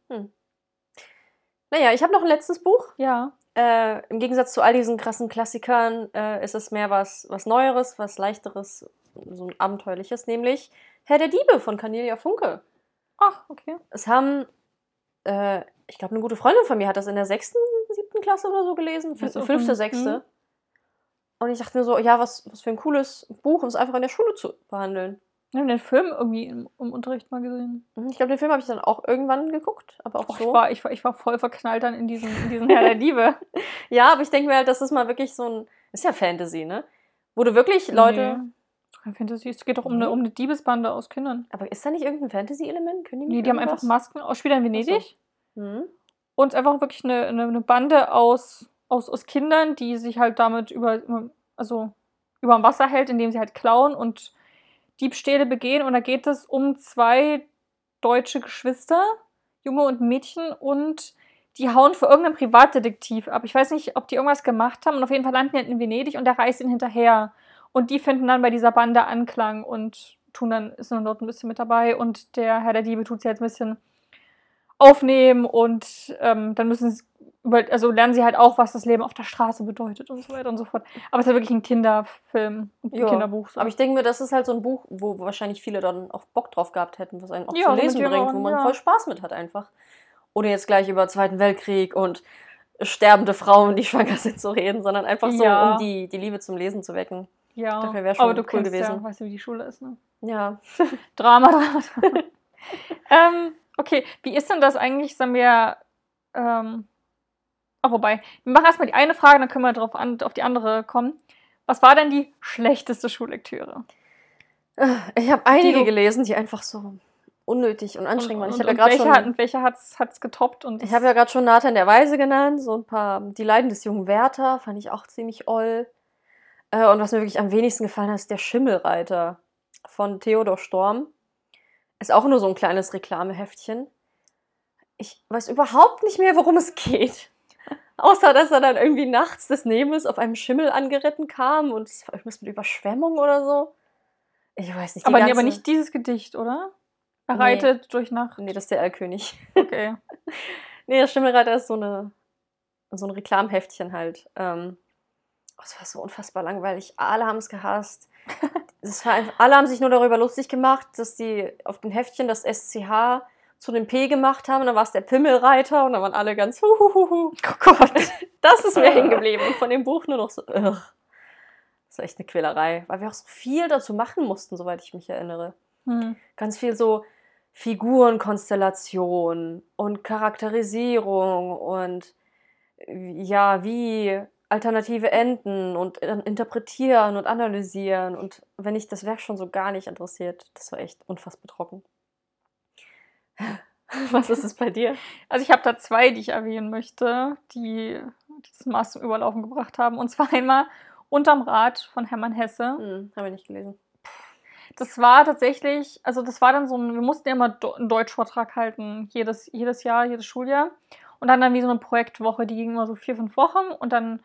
Naja, ich habe noch ein letztes Buch. Ja. Äh, Im Gegensatz zu all diesen krassen Klassikern äh, ist es mehr was, was Neueres, was Leichteres, so ein Abenteuerliches, nämlich Herr der Diebe von Cornelia Funke. Ach, okay. Es haben, äh, ich glaube, eine gute Freundin von mir hat das in der sechsten, siebten Klasse oder so gelesen, ist auch fünfte, ein- sechste. mhm. Und ich dachte mir so, ja, was, was für ein cooles Buch, um es einfach in der Schule zu behandeln. Wir haben den Film irgendwie im, im Unterricht mal gesehen. Mhm, Ich glaube, den Film habe ich dann auch irgendwann geguckt, aber auch Och, so. ich, war, ich, war, ich war voll verknallt dann in diesen, in diesen Herr der Diebe. Ja, aber ich denke mir halt, das ist mal wirklich so ein, ist ja Fantasy, ne? Wo du wirklich Leute, Nee. Kein Fantasy. Es geht doch um eine, Nee. um eine Diebesbande aus Kindern. aber ist da nicht irgendein Fantasy-Element? Können Nee, nicht die haben einfach? Masken aus Spieler in Venedig. Mhm. Und es ist einfach wirklich eine, eine, eine Bande aus, aus, aus Kindern, die sich halt damit über, also über dem Wasser hält, indem sie halt klauen und Diebstähle begehen. Und da geht es um zwei deutsche Geschwister, Junge und Mädchen, und die hauen für irgendeinen Privatdetektiv ab. Ich weiß nicht, ob die irgendwas gemacht haben. Und auf jeden Fall landen die halt in Venedig und der reist ihnen hinterher. Und die finden dann bei dieser Bande Anklang und tun dann, ist dann dort ein bisschen mit dabei. Und der Herr der Diebe tut sie jetzt ein bisschen aufnehmen und ähm, dann müssen sie, also lernen sie halt auch, was das Leben auf der Straße bedeutet und so weiter und so fort. Aber es ist ja wirklich ein Kinderfilm, ein Ja, Kinderbuch. So. Aber ich denke mir, das ist halt so ein Buch, wo wahrscheinlich viele dann auch Bock drauf gehabt hätten, was einen auch Ja, zum Lesen bringt, wo man ja. voll Spaß mit hat einfach. Oder jetzt gleich über Zweiten Weltkrieg und sterbende Frauen, die schwanger sind, zu reden, sondern einfach so, um die, die Liebe zum Lesen zu wecken. Ja, Dafür wär schon aber du cool kennst gewesen. ja, weißt du, wie die Schule ist, ne? Ja. Drama, Drama, ähm, okay, wie ist denn das eigentlich, sagen wir, ähm, ah, wobei, wir machen erstmal die eine Frage, dann können wir drauf an, auf die andere kommen. Was war denn die schlechteste Schullektüre? Ich habe einige du- gelesen, die einfach so unnötig und anstrengend waren. Ich und, habe ja und gerade welche, schon, hat, und welche hat's, hat's getoppt? Und ich habe ja gerade schon Nathan der Weise genannt, so ein paar. Die Leiden des jungen Werther fand ich auch ziemlich oll. Äh, und was mir wirklich am wenigsten gefallen hat, ist der Schimmelreiter von Theodor Storm. Ist auch nur so ein kleines Reklameheftchen. Ich weiß überhaupt nicht mehr, worum es geht. Außer, dass er dann irgendwie nachts des Nebels auf einem Schimmel angeritten kam und es war irgendwas mit Überschwemmung oder so. Ich weiß nicht. aber, nee, aber ganze- nicht dieses Gedicht, oder? Er Nee. reitet durch Nacht. Nee, das ist der Erlkönig. Okay. Nee, der Schimmelreiter ist so, eine, so ein Reklamheftchen halt. Ähm, es war so unfassbar langweilig. Alle haben es gehasst. Es war einfach, alle haben sich nur darüber lustig gemacht, dass die auf den Heftchen das SCH zu dem P gemacht haben. Und dann war es der Pimmelreiter und dann waren alle ganz huhuhuhu. Oh Gott. Das ist mir hängen geblieben. Und von dem Buch nur noch so, ugh. Das war echt eine Quälerei. Weil wir auch so viel dazu machen mussten, soweit ich mich erinnere Hm. ganz viel so Figurenkonstellation und Charakterisierung und ja, wie alternative Enden und äh, interpretieren und analysieren. Und wenn ich das Werk schon so gar nicht interessiert, das war echt unfassbar trocken. Was ist es bei dir? Also ich habe da zwei, die ich erwähnen möchte, die dieses Maß zum Überlaufen gebracht haben. Und zwar einmal Unterm Rad von Hermann Hesse. Hm, habe ich nicht gelesen. Das war tatsächlich, also das war dann so ein, wir mussten ja immer einen Deutschvortrag halten, jedes, jedes Jahr, jedes Schuljahr. Und dann dann wie so eine Projektwoche, die ging immer so vier, fünf Wochen. Und dann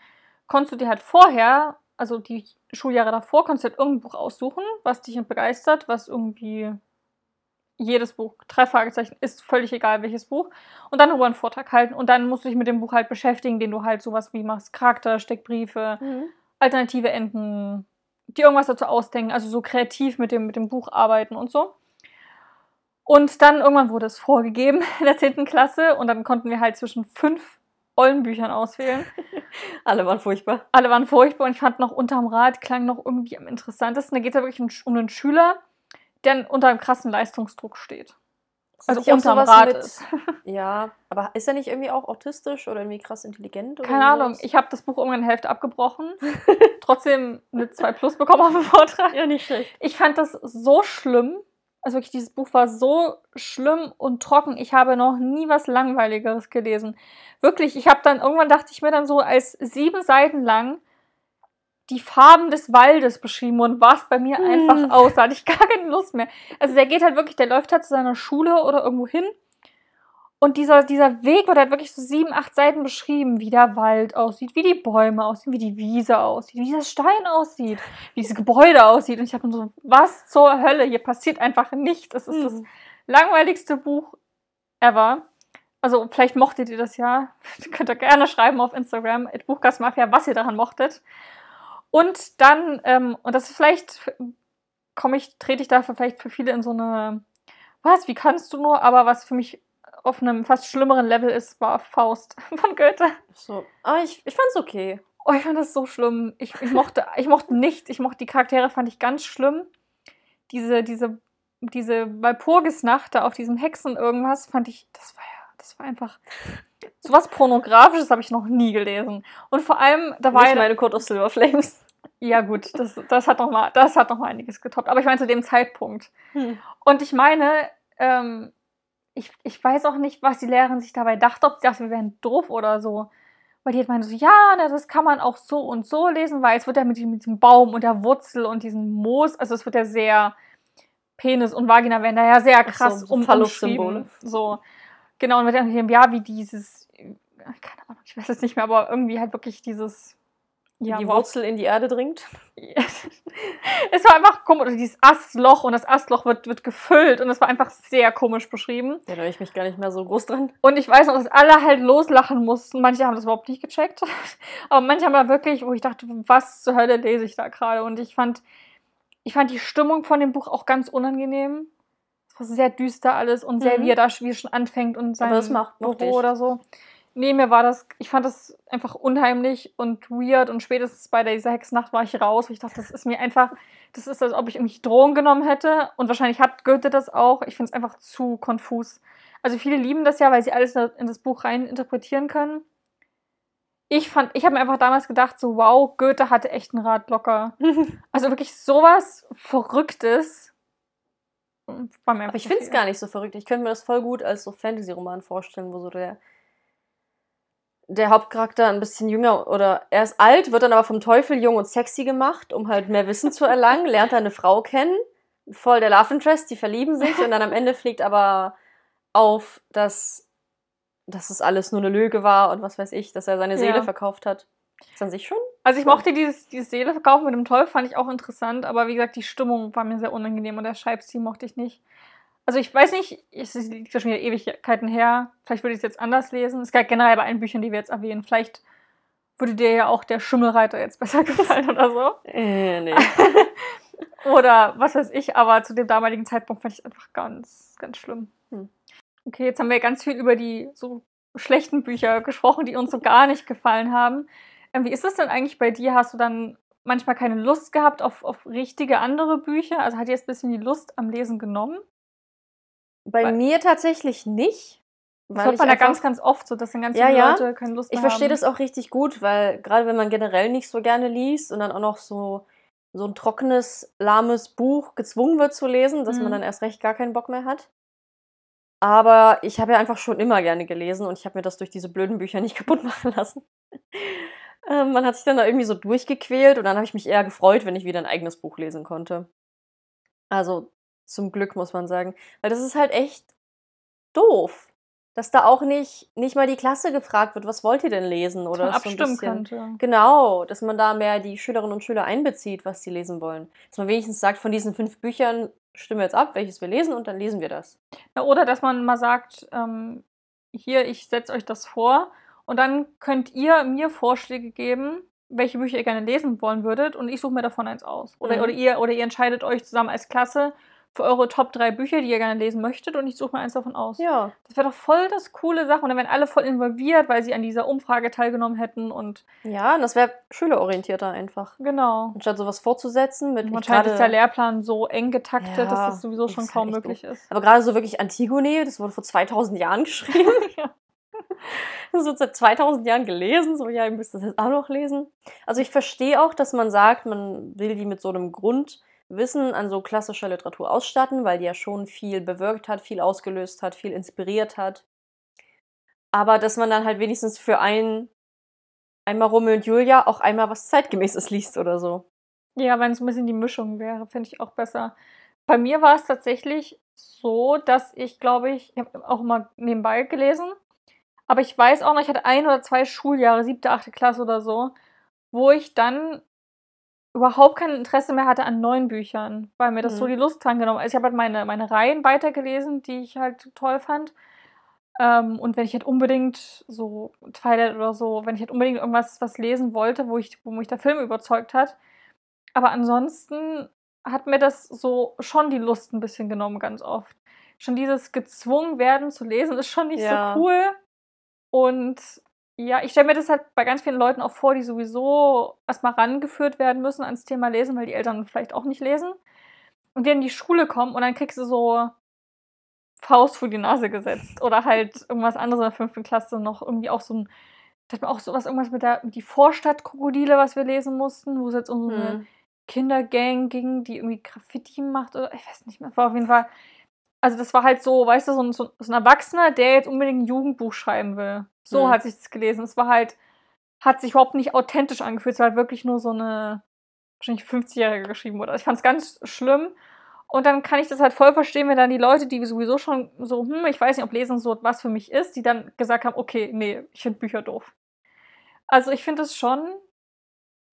konntest du dir halt vorher, also die Schuljahre davor, konntest du halt irgendein Buch aussuchen, was dich begeistert, was irgendwie jedes Buch, drei Fragezeichen, ist völlig egal welches Buch. Und dann darüber einen Vortrag halten. Und dann musst du dich mit dem Buch halt beschäftigen, den du halt sowas wie machst, Charakter, Steckbriefe, alternative Enden, die irgendwas dazu ausdenken, also so kreativ mit dem, mit dem Buch arbeiten und so. Und dann irgendwann wurde es vorgegeben in der 10. Klasse und dann konnten wir halt zwischen fünf Eulenbüchern auswählen. Alle waren furchtbar. Alle waren furchtbar und ich fand noch unterm Rad klang noch irgendwie am interessantesten. Da geht es ja wirklich um, um einen Schüler, der unter einem krassen Leistungsdruck steht. Also das auch unterm Rad mit- ist. Ja, aber ist er nicht irgendwie auch autistisch oder irgendwie krass intelligent? Oder Keine Ahnung, sowas? ich habe das Buch irgendwann in der Hälfte abgebrochen. Trotzdem eine 2 Plus bekommen auf dem Vortrag. Ja, nicht schlecht. Ich fand das so schlimm. Also wirklich, dieses Buch war so schlimm und trocken. Ich habe noch nie was Langweiligeres gelesen. Wirklich, ich habe dann, irgendwann dachte ich mir dann so, als sieben Seiten lang die Farben des Waldes beschrieben und war es bei mir Hm. einfach aus. Da hatte ich gar keine Lust mehr. Also der geht halt wirklich, der läuft halt zu seiner Schule oder irgendwo hin. Und dieser, dieser Weg wird halt wirklich so sieben, acht Seiten beschrieben, wie der Wald aussieht, wie die Bäume aussehen, wie die Wiese aussieht, wie dieser Stein aussieht, wie dieses Gebäude aussieht. Und ich habe so, was zur Hölle? Hier passiert einfach nichts. Es ist das Hm. langweiligste Buch ever. Also vielleicht mochtet ihr das ja. Könnt ihr gerne schreiben auf Instagram, Buchgastmafia, was ihr daran mochtet. Und dann, ähm, und das ist vielleicht, komme ich, trete ich dafür vielleicht für viele in so eine, was, wie kannst du nur? Aber was für mich auf einem fast schlimmeren Level ist, war Faust von Goethe. So. Aber ich, ich fand's okay. Oh, ich fand das so schlimm. Ich, ich, mochte, ich mochte nichts. Ich mochte die Charaktere, fand ich ganz schlimm. Diese, diese, diese Walpurgisnacht da auf diesem Hexen irgendwas, fand ich, das war ja, das war einfach. Sowas Pornografisches habe ich noch nie gelesen. Und vor allem, da war ja. meine Code of Silver Flames. Ja, gut, das, das hat noch mal, das hat noch mal einiges getoppt. Aber ich meine zu dem Zeitpunkt. Hm. Und ich meine, ähm, ich, ich weiß auch nicht, was die Lehrerin sich dabei dachte, ob sie dachte, wir wären doof oder so. Weil die hat meinte so, ja, ne, das kann man auch so und so lesen, weil es wird ja mit, diesem- mit diesem Baum und der Wurzel und diesem Moos, also es wird ja sehr, Penis und Vagina werden da ja sehr Ach so, krass um, umschrieben. So, genau, und wird dann ja, wie dieses, keine Ahnung, ich weiß es nicht mehr, aber irgendwie halt wirklich dieses, ja, die. Wurzel in die Erde dringt. es war einfach komisch, also dieses Astloch und das Astloch wird, wird gefüllt und es war einfach sehr komisch beschrieben. Da erinnere ich mich gar nicht mehr so groß dran. Und ich weiß noch, dass alle halt loslachen mussten. Manche haben das überhaupt nicht gecheckt. Aber manche haben da wirklich, wo ich dachte, was zur Hölle lese ich da gerade? Und ich fand, ich fand die Stimmung von dem Buch auch ganz unangenehm. Es war sehr düster alles und sehr, Mhm. wie er da wie schon anfängt und sein Büro ich. oder so. Nee, mir war das, ich fand das einfach unheimlich und weird und spätestens bei dieser Hexnacht war ich raus. Ich dachte, das ist mir einfach, das ist, als ob ich irgendwie Drohungen genommen hätte und wahrscheinlich hat Goethe das auch. Ich finde es einfach zu konfus. Also viele lieben das ja, weil sie alles in das Buch rein interpretieren können. Ich fand, ich habe mir einfach damals gedacht, so wow, Goethe hatte echt einen Rat locker. also wirklich sowas Verrücktes. War mir Aber ich finde es gar nicht so verrückt. Ich könnte mir das voll gut als so Fantasy-Roman vorstellen, wo so der der Hauptcharakter ein bisschen jünger oder er ist alt, wird dann aber vom Teufel jung und sexy gemacht, um halt mehr Wissen zu erlangen, lernt er eine Frau kennen, voll der Love Interest, die verlieben sich und dann am Ende fliegt aber auf, dass, dass es alles nur eine Lüge war und was weiß ich, dass er seine Seele ja. verkauft hat. Ist an sich schon. Also ich mochte dieses, dieses Seeleverkauf mit dem Teufel, fand ich auch interessant, aber wie gesagt, die Stimmung war mir sehr unangenehm und der Schreibstil mochte ich nicht. Also ich weiß nicht, es liegt ja schon wieder Ewigkeiten her. Vielleicht würde ich es jetzt anders lesen. Es gab generell bei allen Büchern, die wir jetzt erwähnen. Vielleicht würde dir ja auch der Schimmelreiter jetzt besser gefallen oder so. Äh, nee. oder was weiß ich, aber zu dem damaligen Zeitpunkt fand ich es einfach ganz, ganz schlimm. Hm. Okay, jetzt haben wir ganz viel über die so schlechten Bücher gesprochen, die uns so gar nicht gefallen haben. Ähm, wie ist das denn eigentlich bei dir? Hast du dann manchmal keine Lust gehabt auf, auf richtige andere Bücher? Also hat dir jetzt ein bisschen die Lust am Lesen genommen? Bei Weil, mir tatsächlich nicht. Das hört man ja ganz, ganz oft so, dass dann ganz ja, viele ja. Leute keine Lust mehr Ich verstehe das auch richtig gut, weil gerade wenn man generell nicht so gerne liest und dann auch noch so, so ein trockenes, lahmes Buch gezwungen wird zu lesen, dass mhm. man dann erst recht gar keinen Bock mehr hat. Aber ich habe ja einfach schon immer gerne gelesen und ich habe mir das durch diese blöden Bücher nicht kaputt machen lassen. ähm, man hat sich dann da irgendwie so durchgequält und dann habe ich mich eher gefreut, wenn ich wieder ein eigenes Buch lesen konnte. Also zum Glück, muss man sagen. Weil das ist halt echt doof. Dass da auch nicht, nicht mal die Klasse gefragt wird, was wollt ihr denn lesen? Oder dass so abstimmen könnte. Genau, dass man da mehr die Schülerinnen und Schüler einbezieht, was sie lesen wollen. Dass man wenigstens sagt, von diesen fünf Büchern stimmen wir jetzt ab, welches wir lesen und dann lesen wir das. Ja, oder dass man mal sagt, ähm, hier, ich setze euch das vor und dann könnt ihr mir Vorschläge geben, welche Bücher ihr gerne lesen wollen würdet und ich suche mir davon eins aus. Oder, mhm. oder, ihr, oder ihr entscheidet euch zusammen als Klasse, für eure Top 3 Bücher, die ihr gerne lesen möchtet und ich suche mir eins davon aus. Ja. Das wäre doch voll das coole Sache und dann wären alle voll involviert, weil sie an dieser Umfrage teilgenommen hätten und. Ja, und das wäre schülerorientierter einfach. Genau. Anstatt sowas fortzusetzen mit. Anscheinend ist der Lehrplan so eng getaktet, ja, dass das sowieso schon kaum halt möglich doof. ist. Aber gerade so wirklich Antigone, das wurde vor 2000 Jahren geschrieben. ja. Das wird seit 2000 Jahren gelesen, so ja, ihr müsst das jetzt auch noch lesen. Also ich verstehe auch, dass man sagt, man will die mit so einem Grund Wissen an so klassischer Literatur ausstatten, weil die ja schon viel bewirkt hat, viel ausgelöst hat, viel inspiriert hat. Aber dass man dann halt wenigstens für ein, einmal Romeo und Julia auch einmal was Zeitgemäßes liest oder so. Ja, wenn es ein bisschen die Mischung wäre, finde ich auch besser. Bei mir war es tatsächlich so, dass ich, glaube ich, ich habe auch mal nebenbei gelesen, aber ich weiß auch noch, ich hatte ein oder zwei Schuljahre, siebte, achte Klasse oder so, wo ich dann überhaupt kein Interesse mehr hatte an neuen Büchern, weil mir das mhm. so die Lust dran genommen Also ich habe halt meine, meine Reihen weitergelesen, die ich halt toll fand. Ähm, und wenn ich halt unbedingt so Twilight oder so, wenn ich halt unbedingt irgendwas was lesen wollte, wo, ich, wo mich der Film überzeugt hat. Aber ansonsten hat mir das so schon die Lust ein bisschen genommen, ganz oft. Schon dieses gezwungen werden zu lesen ist schon nicht ja. so cool. Und ja, ich stelle mir das halt bei ganz vielen Leuten auch vor, die sowieso erstmal rangeführt werden müssen ans Thema Lesen, weil die Eltern vielleicht auch nicht lesen. Und die in die Schule kommen und dann kriegst du so Faust vor die Nase gesetzt. Oder halt irgendwas anderes in der fünften Klasse noch irgendwie auch so ein. Hat man auch sowas, irgendwas mit der mit die Vorstadtkrokodile, was wir lesen mussten, wo es jetzt um so eine hm. Kindergang ging, die irgendwie Graffiti macht oder ich weiß nicht mehr. War auf jeden Fall. Also das war halt so, weißt du, so ein, so ein Erwachsener, der jetzt unbedingt ein Jugendbuch schreiben will. So mhm. hat sich das gelesen. Es war halt, hat sich überhaupt nicht authentisch angefühlt. Es war halt wirklich nur so eine, wahrscheinlich 50-Jährige geschrieben wurde. Ich fand es ganz schlimm. Und dann kann ich das halt voll verstehen, wenn dann die Leute, die sowieso schon so, hm, ich weiß nicht, ob Lesen so was für mich ist, die dann gesagt haben, okay, nee, ich finde Bücher doof. Also ich finde es schon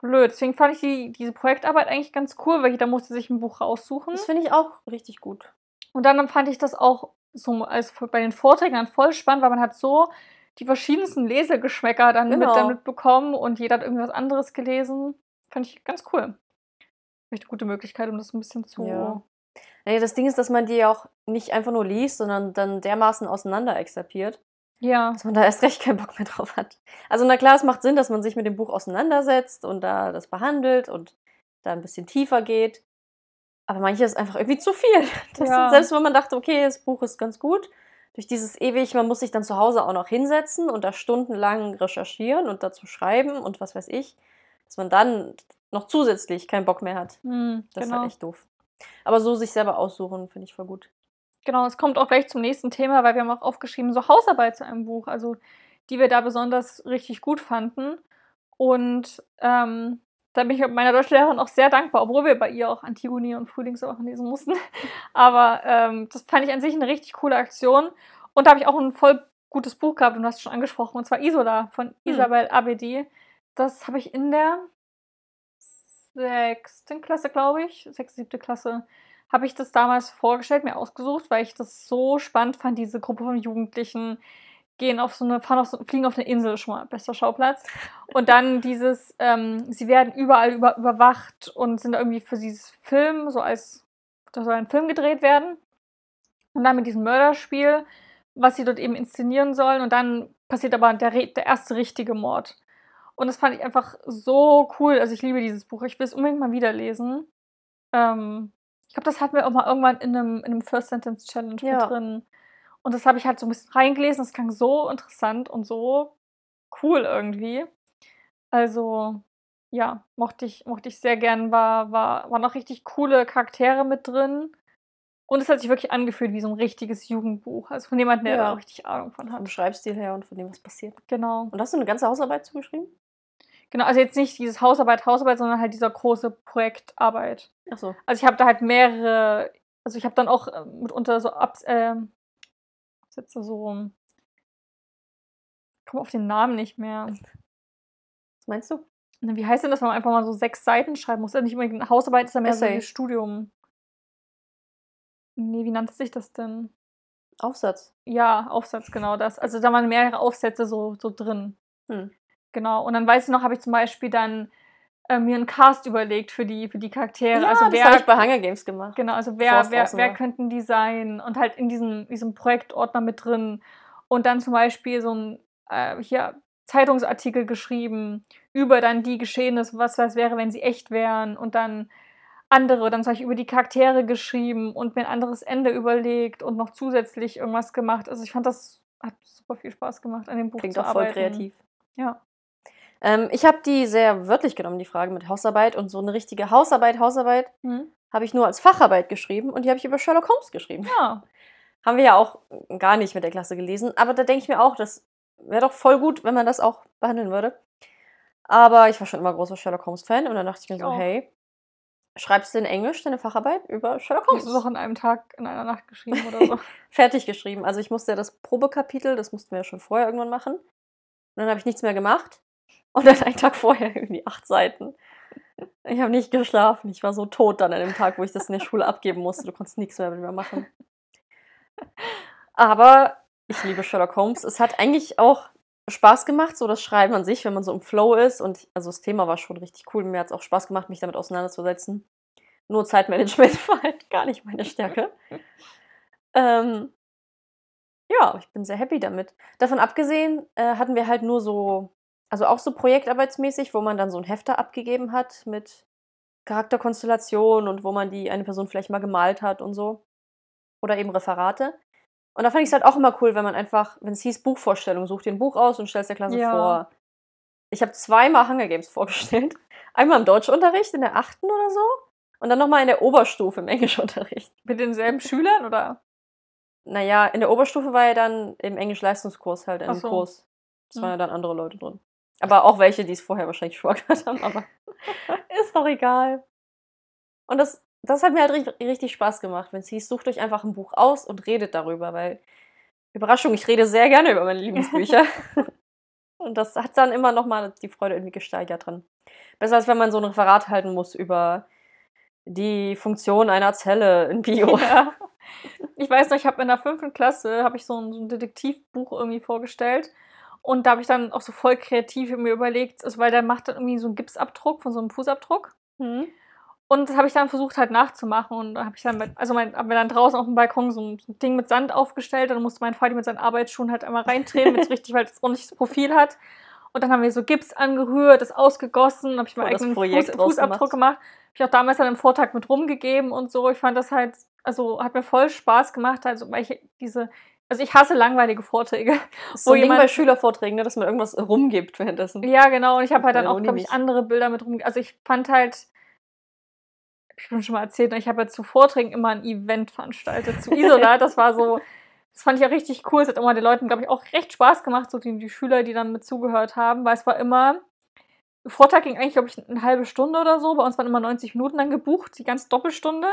blöd. Deswegen fand ich die, diese Projektarbeit eigentlich ganz cool, weil jeder musste sich ein Buch raussuchen. Das finde ich auch richtig gut. Und dann fand ich das auch so als bei den Vorträgen voll spannend, weil man hat so die verschiedensten Lesegeschmäcker dann genau. mit damit bekommen und jeder hat irgendwas anderes gelesen. Fand ich ganz cool. Echt eine gute Möglichkeit, um das ein bisschen zu. Ja. Nee, das Ding ist, dass man die auch nicht einfach nur liest, sondern dann dermaßen auseinander exerpiert. Ja. dass man da erst recht keinen Bock mehr drauf hat. Also na klar, es macht Sinn, dass man sich mit dem Buch auseinandersetzt und da das behandelt und da ein bisschen tiefer geht. Aber manches ist einfach irgendwie zu viel. Ja. Selbst wenn man dachte, okay, das Buch ist ganz gut, durch dieses ewig, man muss sich dann zu Hause auch noch hinsetzen und da stundenlang recherchieren und dazu schreiben und was weiß ich, dass man dann noch zusätzlich keinen Bock mehr hat. Hm, Das ist genau. halt echt doof. Aber so sich selber aussuchen, finde ich voll gut. Genau, es kommt auch gleich zum nächsten Thema, weil wir haben auch aufgeschrieben, so Hausarbeit zu einem Buch, also die wir da besonders richtig gut fanden. Und ähm, da bin ich meiner Deutschlehrerin auch sehr dankbar, obwohl wir bei ihr auch Antigone und Frühlingserwachen lesen mussten. Aber ähm, das fand ich an sich eine richtig coole Aktion. Und da habe ich auch ein voll gutes Buch gehabt, und du hast es schon angesprochen, und zwar Isola von Isabel Abedi. Das habe ich in der sechsten Klasse, glaube ich, sechste, siebte Klasse, habe ich das damals vorgestellt, mir ausgesucht, weil ich das so spannend fand, diese Gruppe von Jugendlichen gehen auf so eine, fahren auf so, fliegen auf eine Insel schon mal, bester Schauplatz. Und dann dieses, ähm, sie werden überall über, überwacht und sind irgendwie für dieses Film, so als, da soll ein Film gedreht werden. Und dann mit diesem Mörderspiel, was sie dort eben inszenieren sollen. Und dann passiert aber der, der erste richtige Mord. Und das fand ich einfach so cool. Also ich liebe dieses Buch. Ich will es unbedingt mal wieder lesen. Ähm, ich glaube, das hatten wir auch mal irgendwann in einem, in einem First Sentence Challenge Ja. mit drin. Und das habe ich halt so ein bisschen reingelesen. Das klang so interessant und so cool irgendwie. Also, ja, mochte ich, mochte ich sehr gern. War, war, waren noch richtig coole Charaktere mit drin. Und es hat sich wirklich angefühlt wie so ein richtiges Jugendbuch. Also von jemandem, der Ja. da auch richtig Ahnung von Vom hat. Schreibstil her und von dem, was passiert. Genau. Und hast du eine ganze Hausarbeit zugeschrieben? Genau, also jetzt nicht dieses Hausarbeit, Hausarbeit, sondern halt dieser große Projektarbeit. Achso. Also ich habe da halt mehrere, also ich habe dann auch äh, mitunter so Abs, ähm, Absätze so, ich komme auf den Namen nicht mehr. Was meinst du? Wie heißt denn das, wenn man einfach mal so sechs Seiten schreiben muss? Nicht unbedingt eine Hausarbeit, ist ja mehr so wie Studium. Nee, wie nannte sich das denn? Aufsatz. Ja, Aufsatz, genau das. Also da waren mehrere Aufsätze so, so drin. Hm. Genau. Und dann weiß ich noch, habe ich zum Beispiel dann äh, mir einen Cast überlegt für die, für die Charaktere. Ja, also das wer habe ich bei Hunger Games gemacht. Genau, also wer, wer, wer war. könnten die sein? Und halt in diesem, diesem Projektordner mit drin. Und dann zum Beispiel so ein äh, hier Zeitungsartikel geschrieben über dann die Geschehnisse, was das wäre, wenn sie echt wären. Und dann andere, dann zum Beispiel über die Charaktere geschrieben und mir ein anderes Ende überlegt und noch zusätzlich irgendwas gemacht. Also ich fand das hat super viel Spaß gemacht, an dem Buch Klingt zu auch voll arbeiten. kreativ. Ja. Ähm, ich habe die sehr wörtlich genommen, die Frage mit Hausarbeit. Und so eine richtige Hausarbeit, Hausarbeit Hm? habe ich nur als Facharbeit geschrieben und die habe ich über Sherlock Holmes geschrieben. Ja. Haben wir ja auch gar nicht mit der Klasse gelesen. Aber da denke ich mir auch, das wäre doch voll gut, wenn man das auch behandeln würde. Aber ich war schon immer großer Sherlock Holmes-Fan und dann dachte ich mir so, auch. hey, schreibst du in Englisch deine Facharbeit über Sherlock Das Holmes? ist auch in einem Tag, in einer Nacht geschrieben oder so. fertig geschrieben. Also ich musste ja das Probekapitel, das mussten wir ja schon vorher irgendwann machen. Und dann habe ich nichts mehr gemacht. Und dann einen Tag vorher irgendwie acht Seiten. Ich habe nicht geschlafen. Ich war so tot dann an dem Tag, wo ich das in der Schule abgeben musste. Du konntest nichts mehr mit mir machen. Aber ich liebe Sherlock Holmes. Es hat eigentlich auch Spaß gemacht, so das Schreiben an sich, wenn man so im Flow ist. Und also das Thema war schon richtig cool. Mir hat es auch Spaß gemacht, mich damit auseinanderzusetzen. Nur Zeitmanagement war halt gar nicht meine Stärke. Ähm, ja, ich bin sehr happy damit. Davon abgesehen äh, hatten wir halt nur so, also auch so projektarbeitsmäßig, wo man dann so ein Hefter abgegeben hat mit Charakterkonstellationen und wo man die eine Person vielleicht mal gemalt hat und so. Oder eben Referate. Und da fand ich es halt auch immer cool, wenn man einfach, wenn es hieß Buchvorstellung, such dir ein Buch aus und stellst der Klasse Ja. vor. Ich habe zweimal Hunger Games vorgestellt. Einmal im Deutschunterricht in der achten oder so. Und dann nochmal in der Oberstufe im Englischunterricht. Mit denselben Schülern oder? Naja, in der Oberstufe war ja dann im Englisch-Leistungskurs halt in Ach dem so. Kurs. Es waren Hm. ja dann andere Leute drin. Aber auch welche, die es vorher wahrscheinlich schon gehört haben, aber ist doch egal. Und das, das hat mir halt richtig, richtig Spaß gemacht, wenn es hieß, sucht euch einfach ein Buch aus und redet darüber, weil, Überraschung, ich rede sehr gerne über meine Lieblingsbücher. und das hat dann immer nochmal die Freude irgendwie gesteigert dran. Besser als wenn man so ein Referat halten muss über die Funktion einer Zelle in Bio. Ja. Ich weiß noch, ich habe in der fünften Klasse habe ich so ein, so ein Detektivbuch irgendwie vorgestellt. Und da habe ich dann auch so voll kreativ mir überlegt, also weil der macht dann irgendwie so einen Gipsabdruck von so einem Fußabdruck. Hm? Und das habe ich dann versucht halt nachzumachen und da habe ich dann, mit, also mein, hab mir dann draußen auf dem Balkon so ein, Ding mit Sand aufgestellt. Dann musste mein Vater mit seinen Arbeitsschuhen halt einmal reintreten, damit es richtig, weil es ordentliches Profil hat. Und dann haben wir so Gips angerührt, das ausgegossen, habe ich meinen Voll das eigenen Fuß, Fußabdruck gemacht. gemacht. Habe ich auch damals dann im Vortag mit rumgegeben und so. Ich fand das halt, also hat mir voll Spaß gemacht, also weil ich diese, also ich hasse langweilige Vorträge. So Wo jemand- bei Schülervorträgen, ne, dass man irgendwas rumgibt währenddessen. Ja, genau. Und ich habe halt dann auch, glaube ich, andere Bilder mit rum. Also ich fand halt, ich bin schon mal erzählt, ne, ich habe ja zu Vorträgen immer ein Event veranstaltet zu Isola. Das war so, das fand ich ja richtig cool. Es hat immer den Leuten, glaube ich, auch recht Spaß gemacht, so die, die Schüler, die dann mit zugehört haben, weil es war immer, der Vortrag ging eigentlich, glaube ich, eine halbe Stunde oder so. Bei uns waren immer 90 Minuten dann gebucht, die ganze Doppelstunde.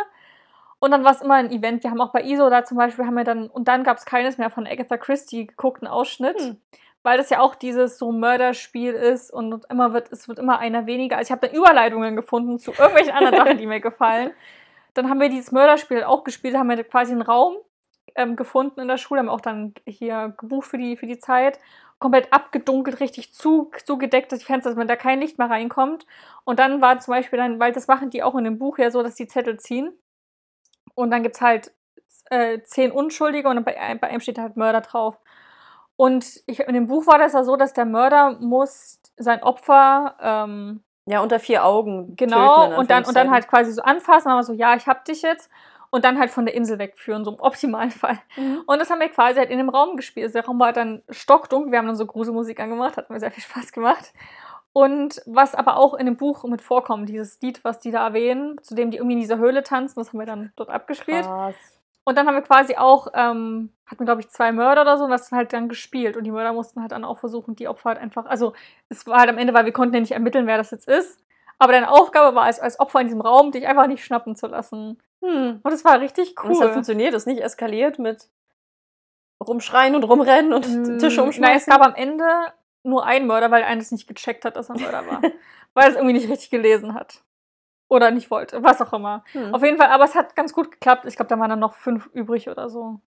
Und dann war es immer ein Event. Wir haben auch bei Isola zum Beispiel, haben wir dann, und dann gab es keines mehr von Agatha Christie geguckt, einen Ausschnitt Hm. weil das ja auch dieses so Mörderspiel ist und immer wird, es wird immer einer weniger. Also ich habe dann Überleitungen gefunden zu irgendwelchen anderen Sachen, die mir gefallen. Dann haben wir dieses Mörderspiel auch gespielt, haben wir quasi einen Raum ähm, gefunden in der Schule, haben auch dann hier gebucht für die, für die Zeit. Komplett abgedunkelt, richtig zu, zugedeckt, dass die Fenster, dass man da kein Licht mehr reinkommt. Und dann war zum Beispiel dann, weil das machen die auch in dem Buch ja so, dass die Zettel ziehen. Und dann gibt es halt äh, zehn Unschuldige und bei, bei einem steht halt Mörder drauf. Und ich, in dem Buch war das ja so, dass der Mörder muss sein Opfer ähm, Ja, unter vier Augen. genau töten, und dann und dann halt quasi so anfassen, aber so ja, ich hab dich jetzt und dann halt von der Insel wegführen, so im optimalen Fall. Mhm. Und das haben wir quasi halt in dem Raum gespielt. Also der Raum war dann stockdunkel, wir haben dann so Gruselmusik angemacht, hat mir sehr viel Spaß gemacht. Und was aber auch in dem Buch mit vorkommt, dieses Lied, was die da erwähnen, zu dem die irgendwie in dieser Höhle tanzen, das haben wir dann dort abgespielt. Krass. Und dann haben wir quasi auch, ähm, hatten glaube ich zwei Mörder oder so, und das halt dann gespielt. Und die Mörder mussten halt dann auch versuchen, die Opfer halt einfach, also es war halt am Ende, weil wir konnten ja nicht ermitteln, wer das jetzt ist. Aber deine Aufgabe war als, als Opfer in diesem Raum, dich einfach nicht schnappen zu lassen. Hm. Und das war richtig Und es hat cool. funktioniert, ist nicht eskaliert mit rumschreien und rumrennen und Mm, Tische umschmeißen. Nein, es gab am Ende nur einen Mörder, weil eines nicht gecheckt hat, dass er ein Mörder war. weil es irgendwie nicht richtig gelesen hat. Oder nicht wollte, was auch immer. Hm. Auf jeden Fall, aber es hat ganz gut geklappt. Ich glaube, da waren dann noch fünf übrig oder so.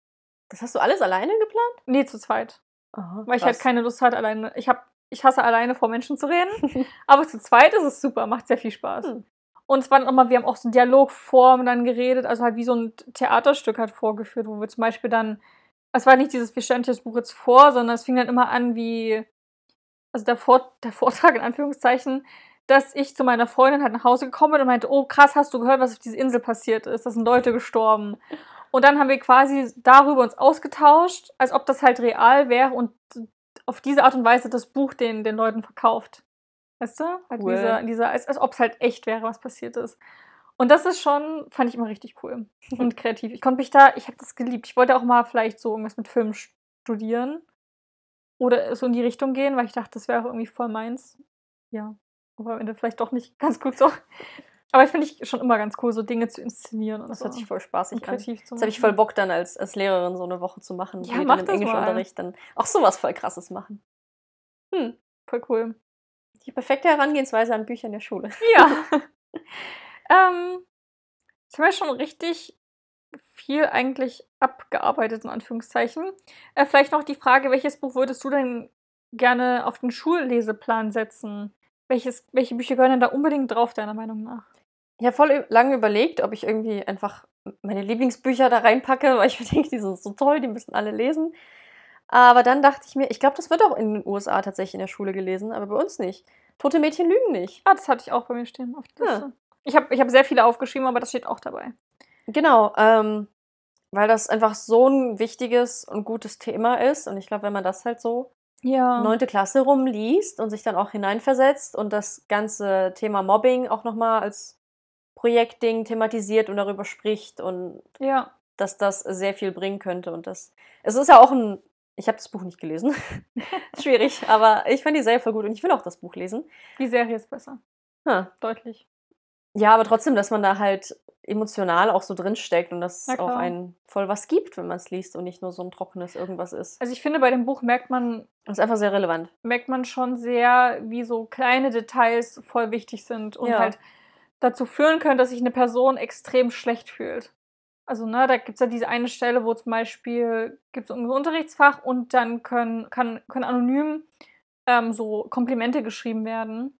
Das hast du alles alleine geplant? Nee, zu zweit. Aha, weil ich halt keine Lust hatte, alleine. Ich hab, ich hasse alleine vor Menschen zu reden, aber zu zweit ist es super, macht sehr viel Spaß. Hm. Und es waren auch mal, wir haben auch so Dialogformen dann geredet, also halt wie so ein Theaterstück halt vorgeführt, wo wir zum Beispiel dann, es war nicht dieses, wir stellen das Buch jetzt vor, sondern es fing dann immer an wie, also der, Vor der Vortrag in Anführungszeichen, dass ich zu meiner Freundin halt nach Hause gekommen bin und meinte, oh krass, hast du gehört, was auf dieser Insel passiert ist? Da sind Leute gestorben. Und dann haben wir quasi darüber uns ausgetauscht, als ob das halt real wäre und auf diese Art und Weise das Buch den, den Leuten verkauft. Weißt du? Halt Cool. dieser, dieser, als, als ob es halt echt wäre, was passiert ist. Und das ist schon, fand ich immer richtig cool und kreativ. Ich konnte mich da, ich habe das geliebt. Ich wollte auch mal vielleicht so irgendwas mit Film studieren oder so in die Richtung gehen, weil ich dachte, das wäre auch irgendwie voll meins. Ja, aber am Ende vielleicht doch nicht ganz gut so. Aber ich finde ich schon immer ganz cool, so Dinge zu inszenieren und Das so. hört sich voll spaßig und an. kreativ zu Jetzt habe ich voll Bock dann als, als Lehrerin so eine Woche zu machen. Ja, die mach dann das im Englischunterricht dann auch sowas voll krasses machen. Hm. Voll cool. Die perfekte Herangehensweise an Bücher in der Schule. Ja. ähm, jetzt haben wir schon richtig viel eigentlich abgearbeitet, in Anführungszeichen. Äh, vielleicht noch die Frage, welches Buch würdest du denn gerne auf den Schulleseplan setzen? Welches, welche Bücher gehören denn da unbedingt drauf, deiner Meinung nach? Ich habe voll lange überlegt, ob ich irgendwie einfach meine Lieblingsbücher da reinpacke, weil ich mir denke, die sind so toll, die müssen alle lesen. Aber dann dachte ich mir, ich glaube, das wird auch in den USA tatsächlich in der Schule gelesen, aber bei uns nicht. Tote Mädchen lügen nicht. Ah, das hatte ich auch bei mir stehen auf der Ja. Liste. Ich habe ich hab sehr viele aufgeschrieben, aber das steht auch dabei. Genau, ähm, weil das einfach so ein wichtiges und gutes Thema ist. Und ich glaube, wenn man das halt so Ja. neunte Klasse rumliest und sich dann auch hineinversetzt und das ganze Thema Mobbing auch nochmal als Projektding thematisiert und darüber spricht und Ja. dass das sehr viel bringen könnte. Und das, es ist ja auch ein, ich habe das Buch nicht gelesen, schwierig, aber ich fand die Serie voll gut und ich will auch das Buch lesen. Die Serie ist besser. Hm. Deutlich. Ja, aber trotzdem, dass man da halt emotional auch so drinsteckt und dass es auch einen voll was gibt, wenn man es liest und nicht nur so ein trockenes irgendwas ist. Also ich finde, bei dem Buch merkt man, Das ist einfach sehr relevant. merkt man schon sehr, wie so kleine Details voll wichtig sind und Ja. halt dazu führen können, dass sich eine Person extrem schlecht fühlt. Also, ne, da gibt es ja diese eine Stelle, wo zum Beispiel gibt es ein Unterrichtsfach und dann können, kann, können anonym ähm, so Komplimente geschrieben werden.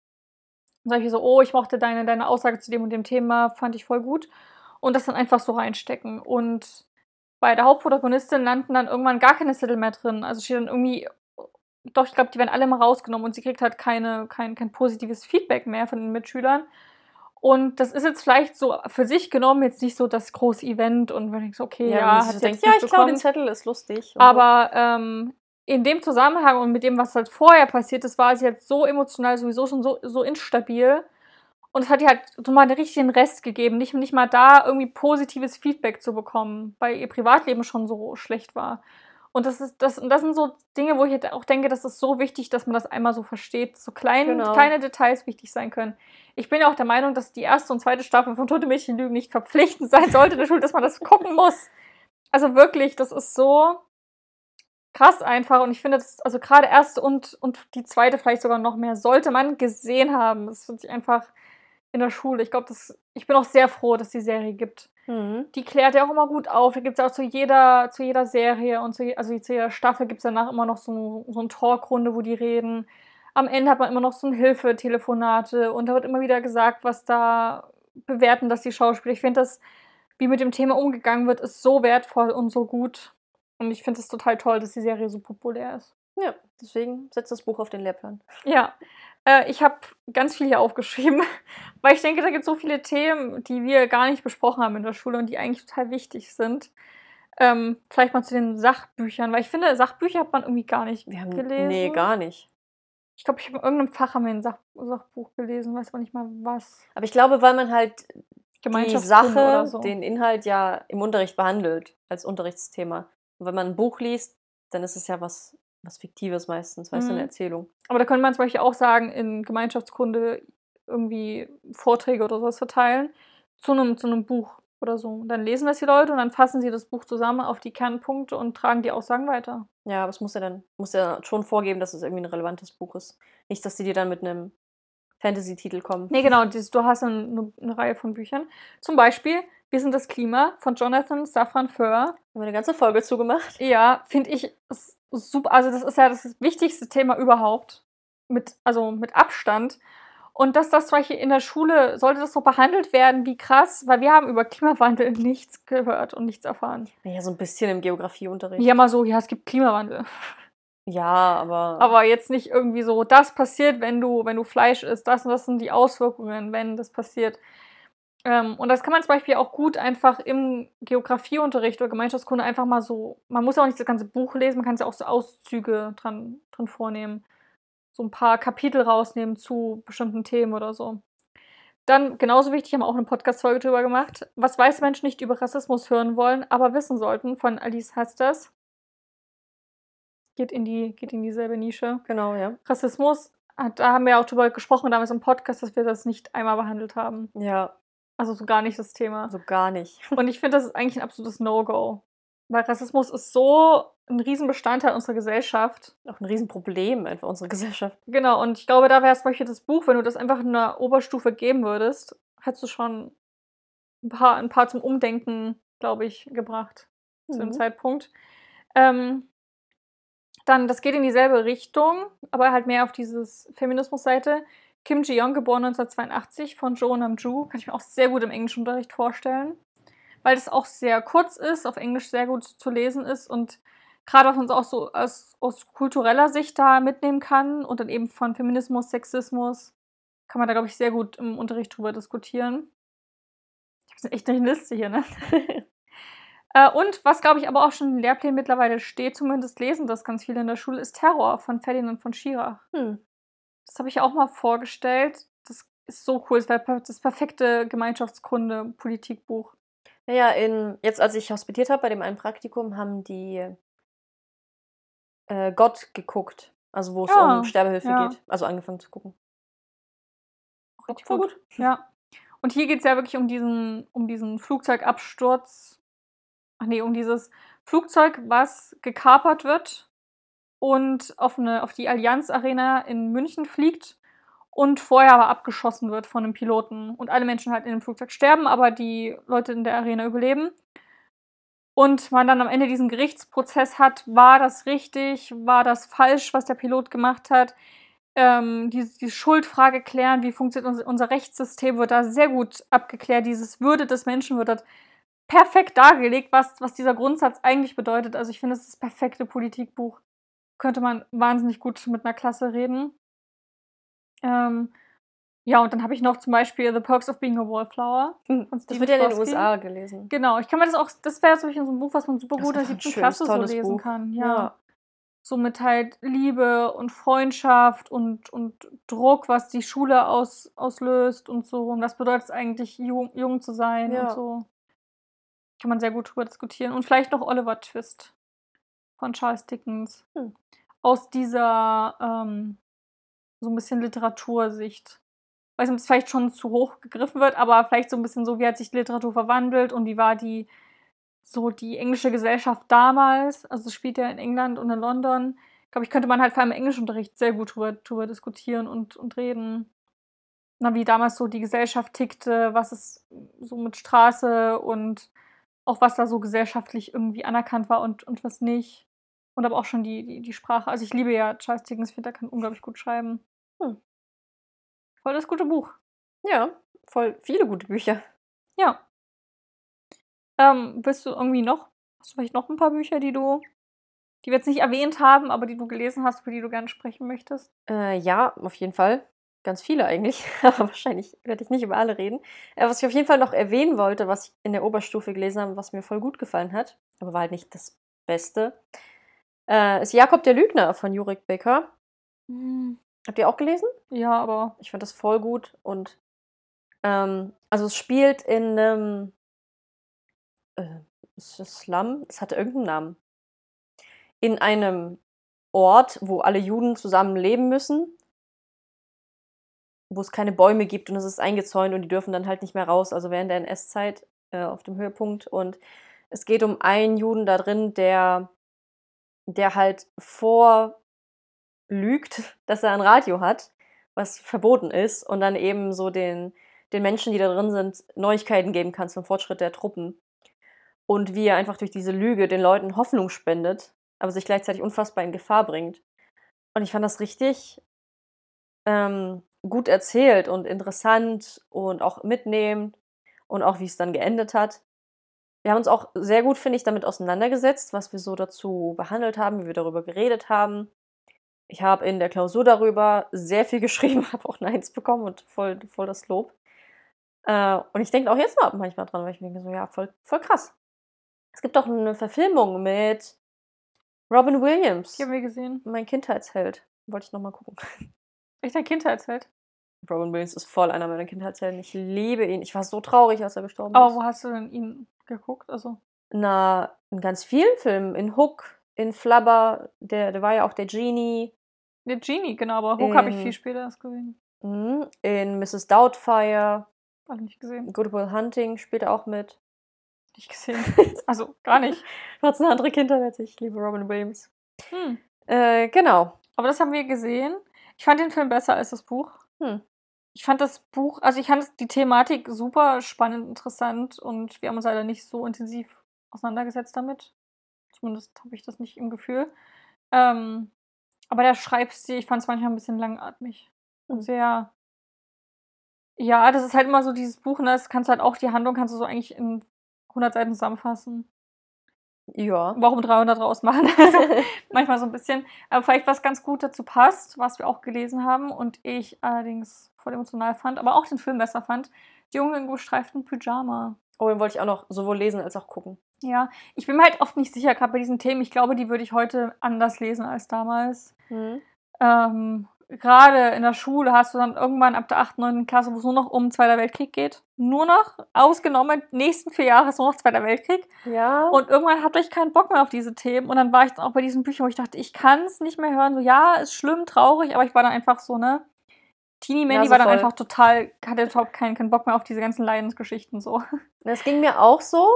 Und sage ich so, oh, ich mochte deine, deine Aussage zu dem und dem Thema, fand ich voll gut. Und das dann einfach so reinstecken. Und bei der Hauptprotagonistin landen dann irgendwann gar keine Zettel mehr drin. Also steht dann irgendwie, doch, ich glaube, die werden alle mal rausgenommen und sie kriegt halt keine, kein, kein positives Feedback mehr von den Mitschülern. Und das ist jetzt vielleicht so für sich genommen jetzt nicht so das große Event und wenn ich so, okay, ja, ja hat denkt, ja, ich glaube, den Zettel ist lustig. Aber ähm, in dem Zusammenhang und mit dem, was halt vorher passiert ist, war sie jetzt so emotional sowieso schon so, so instabil. Und es hat ihr halt so mal einen richtigen Rest gegeben, nicht, nicht mal da irgendwie positives Feedback zu bekommen, weil ihr Privatleben schon so schlecht war. Und das ist das, und das sind so Dinge, wo ich halt auch denke, das ist so wichtig, dass man das einmal so versteht, so klein, genau. kleine Details wichtig sein können. Ich bin ja auch der Meinung, dass die erste und zweite Staffel von Tote Mädchen Lügen nicht verpflichtend sein sollte in der Schule, dass man das gucken muss. Also wirklich, das ist so krass einfach und ich finde, das, also gerade erste und, und die zweite vielleicht sogar noch mehr, sollte man gesehen haben. Das finde ich einfach in der Schule. Ich glaube, ich bin auch sehr froh, dass die Serie gibt. Mhm. Die klärt ja auch immer gut auf. Da gibt es auch zu jeder, zu jeder Serie und zu, also zu jeder Staffel gibt es danach immer noch so, so eine Talkrunde, wo die reden. Am Ende hat man immer noch so ein Hilfetelefonate und da wird immer wieder gesagt, was da bewerten, dass die Schauspieler. Ich finde das, wie mit dem Thema umgegangen wird, ist so wertvoll und so gut. Und ich finde es total toll, dass die Serie so populär ist. Ja, deswegen setzt das Buch auf den Lehrplan. Ja, äh, ich habe ganz viel hier aufgeschrieben, weil ich denke, da gibt es so viele Themen, die wir gar nicht besprochen haben in der Schule und die eigentlich total wichtig sind. Ähm, vielleicht mal zu den Sachbüchern, weil ich finde, Sachbücher hat man irgendwie gar nicht wir haben, gelesen. Nee, gar nicht. Ich glaube, ich habe in irgendeinem Fach haben wir ein Sach Sachbuch gelesen, weiß aber nicht mal was. Aber ich glaube, weil man halt die Sache, so. den Inhalt ja im Unterricht behandelt, als Unterrichtsthema. Und wenn man ein Buch liest, dann ist es ja was was Fiktives meistens, weißt du, eine mhm. Erzählung. Aber da könnte man zum Beispiel auch sagen, in Gemeinschaftskunde irgendwie Vorträge oder sowas verteilen zu einem, zu einem Buch oder so. Und dann lesen das die Leute und dann fassen sie das Buch zusammen auf die Kernpunkte und tragen die Aussagen weiter. Ja, aber es muss ja dann muss ja schon vorgeben, dass es irgendwie ein relevantes Buch ist. Nicht, dass sie dir dann mit einem Fantasy-Titel kommen. Nee, genau, du hast eine, eine Reihe von Büchern. Zum Beispiel Wir sind das Klima von Jonathan Safran Foer. Haben wir eine ganze Folge zugemacht? Ja, finde ich super, also das ist ja das wichtigste Thema überhaupt. Mit, also mit Abstand. Und dass das zum Beispiel in der Schule, sollte das so behandelt werden, wie krass, weil wir haben über Klimawandel nichts gehört und nichts erfahren. Ja, so ein bisschen im Geografieunterricht. Ja, mal so, ja, es gibt Klimawandel. Ja, aber. Aber jetzt nicht irgendwie so, das passiert, wenn du, wenn du Fleisch isst, das und das sind die Auswirkungen, wenn das passiert. Ähm, und das kann man zum Beispiel auch gut einfach im Geografieunterricht oder Gemeinschaftskunde einfach mal so, man muss ja auch nicht das ganze Buch lesen, man kann ja auch so Auszüge dran, dran vornehmen. So ein paar Kapitel rausnehmen zu bestimmten Themen oder so. Dann, genauso wichtig, haben wir auch eine Podcast-Folge drüber gemacht, was weiße Menschen nicht über Rassismus hören wollen, aber wissen sollten, von Alice Hasters. Geht in, die, geht in dieselbe Nische. Genau, ja. Rassismus, da haben wir auch drüber gesprochen damals im Podcast, dass wir das nicht einmal behandelt haben. Ja, also so gar nicht das Thema. So gar nicht. Und ich finde, das ist eigentlich ein absolutes No-Go. Weil Rassismus ist so ein Riesenbestandteil unserer Gesellschaft. Auch ein Riesenproblem einfach unserer Gesellschaft. Genau, und ich glaube, da wäre zum Beispiel das Buch, wenn du das einfach in der Oberstufe geben würdest, hättest du schon ein paar, ein paar zum Umdenken, glaube ich, gebracht. Mhm. Zu dem mhm. Zeitpunkt. Ähm, dann, das geht in dieselbe Richtung, aber halt mehr auf dieses Feminismus-Seite. Kim Ji-young, geboren 1982 von Jo Nam-ju, kann ich mir auch sehr gut im Englischunterricht vorstellen, weil es auch sehr kurz ist, auf Englisch sehr gut zu lesen ist und gerade was man auch so aus, aus kultureller Sicht da mitnehmen kann und dann eben von Feminismus, Sexismus, kann man da, glaube ich, sehr gut im Unterricht drüber diskutieren. Ich habe echt eine Liste hier, ne? Äh, und was, glaube ich, aber auch schon in Lehrplänen mittlerweile steht, zumindest lesen das ganz viele in der Schule, ist Terror von Ferdinand von Schirach. Hm. Das habe ich auch mal vorgestellt. Das ist so cool. Das wäre das perfekte Gemeinschaftskunde-Politikbuch. Naja, in, jetzt als ich hospitiert habe bei dem einen Praktikum, haben die äh, Gott geguckt. Also wo es ja, um Sterbehilfe ja. geht. Also angefangen zu gucken. Richtig gut. gut. Ja. Und hier geht es ja wirklich um diesen, um diesen Flugzeugabsturz. Ach nee, um dieses Flugzeug, was gekapert wird und auf, eine, auf die Allianz Arena in München fliegt und vorher aber abgeschossen wird von einem Piloten. Und alle Menschen halt in dem Flugzeug sterben, aber die Leute in der Arena überleben. Und man dann am Ende diesen Gerichtsprozess hat, war das richtig, war das falsch, was der Pilot gemacht hat. ähm, die, die Schuldfrage klären, wie funktioniert unser, unser Rechtssystem, wird da sehr gut abgeklärt. Dieses Würde des Menschen wird dort perfekt dargelegt, was, was dieser Grundsatz eigentlich bedeutet. Also ich finde, es ist das perfekte Politikbuch. Könnte man wahnsinnig gut mit einer Klasse reden. Ähm, ja, und dann habe ich noch zum Beispiel The Perks of Being a Wallflower. Hm, das wird ja in den USA gelesen. Genau, ich kann mir das auch, das wäre so ein Buch, was man super gut in der siebten Klasse so lesen Buch. kann. Ja. ja. So mit halt Liebe und Freundschaft und, und Druck, was die Schule aus, auslöst und so. Und was bedeutet es eigentlich, jung, jung zu sein ja. und so. Kann man sehr gut drüber diskutieren. Und vielleicht noch Oliver Twist von Charles Dickens. Hm. Aus dieser ähm, so ein bisschen Literatursicht weiß nicht, ob es vielleicht schon zu hoch gegriffen wird, aber vielleicht so ein bisschen so, wie hat sich die Literatur verwandelt und wie war die, so die englische Gesellschaft damals. Also es spielt ja in England und in London. Ich glaube, ich könnte man halt vor allem im Englischunterricht sehr gut drüber, drüber diskutieren und, und reden. Na, wie damals so die Gesellschaft tickte, was es so mit Straße und auch was da so gesellschaftlich irgendwie anerkannt war und, und was nicht. Und aber auch schon die, die, die Sprache. Also ich liebe ja Charles Dickens, ich finde, der kann unglaublich gut schreiben. Hm. Voll das gute Buch. Ja, voll viele gute Bücher. Ja. Ähm, willst du irgendwie noch, hast du vielleicht noch ein paar Bücher, die du, die wir jetzt nicht erwähnt haben, aber die du gelesen hast, über die du gerne sprechen möchtest? Äh, ja, auf jeden Fall. Ganz viele eigentlich, aber wahrscheinlich werde ich nicht über alle reden. Äh, was ich auf jeden Fall noch erwähnen wollte, was ich in der Oberstufe gelesen habe, was mir voll gut gefallen hat, aber war halt nicht das Beste, äh, ist Jakob der Lügner von Jurik Becker. Hm. Habt ihr auch gelesen? Ja, aber. Ich fand das voll gut und ähm, also es spielt in einem äh, Slum, es hatte irgendeinen Namen. In einem Ort, wo alle Juden zusammen leben müssen, wo es keine Bäume gibt und es ist eingezäunt und die dürfen dann halt nicht mehr raus, also während der NS-Zeit äh, auf dem Höhepunkt. Und es geht um einen Juden da drin, der, der halt vor lügt, dass er ein Radio hat, was verboten ist, und dann eben so den, den Menschen, die da drin sind, Neuigkeiten geben kann zum Fortschritt der Truppen. Und wie er einfach durch diese Lüge den Leuten Hoffnung spendet, aber sich gleichzeitig unfassbar in Gefahr bringt. Und ich fand das richtig ähm, gut erzählt und interessant und auch mitnehmend und auch wie es dann geendet hat. Wir haben uns auch sehr gut, finde ich, damit auseinandergesetzt, was wir so dazu behandelt haben, wie wir darüber geredet haben. Ich habe in der Klausur darüber sehr viel geschrieben, habe auch eine Eins bekommen und voll, voll das Lob. Äh, und ich denke auch jetzt mal manchmal dran, weil ich mir denke, so, ja, voll, voll krass. Es gibt auch eine Verfilmung mit Robin Williams. Die haben wir gesehen. Mein Kindheitsheld. Wollte ich nochmal gucken. Echt dein Kindheitsheld? Robin Williams ist voll einer meiner Kindheitshelden. Ich liebe ihn. Ich war so traurig, als er gestorben Aber ist. Aber wo hast du denn ihn geguckt? Also? Na, in ganz vielen Filmen. In Hook, in Flubber, der, der war ja auch der Genie. Der Genie, genau, aber Hook habe ich viel später erst gesehen. Mhm, in Mrs. Doubtfire. Habe nicht gesehen. Good Will Hunting spielt auch mit. Nicht gesehen. also gar nicht. Du hast eine andere Kindheit als ich. liebe Robin Williams. Hm. Äh, genau. Aber das haben wir gesehen. Ich fand den Film besser als das Buch. Hm. Ich fand das Buch, also ich fand die Thematik super spannend, interessant und wir haben uns leider nicht so intensiv auseinandergesetzt damit. Zumindest habe ich das nicht im Gefühl. Ähm, aber der Schreibstil, ich fand es manchmal ein bisschen langatmig. Und hm. sehr. Ja, das ist halt immer so dieses Buch, ne? Das kannst du halt auch, die Handlung kannst du so eigentlich in 100 Seiten zusammenfassen. Ja. Warum 300 draus machen? Also, manchmal so ein bisschen. Aber vielleicht was ganz gut dazu passt, was wir auch gelesen haben und ich allerdings voll emotional fand, aber auch den Film besser fand. Die Junge in gestreiften Pyjama. Oh, den wollte ich auch noch sowohl lesen als auch gucken. Ja, ich bin mir halt oft nicht sicher, gerade bei diesen Themen. Ich glaube, die würde ich heute anders lesen als damals. Mhm. Ähm, gerade in der Schule hast du dann irgendwann ab der 8., 9. Klasse, wo es nur noch um Zweiter Weltkrieg geht. Nur noch, ausgenommen, nächsten vier Jahre ist nur noch Zweiter Weltkrieg. Ja. Und irgendwann hatte ich keinen Bock mehr auf diese Themen. Und dann war ich dann auch bei diesen Büchern, wo ich dachte, ich kann es nicht mehr hören. So, ja, ist schlimm, traurig, aber ich war dann einfach so, ne? Teenie Mandy ja, so war dann voll. einfach total, hatte überhaupt keinen, keinen Bock mehr auf diese ganzen Leidensgeschichten so. Das ging mir auch so,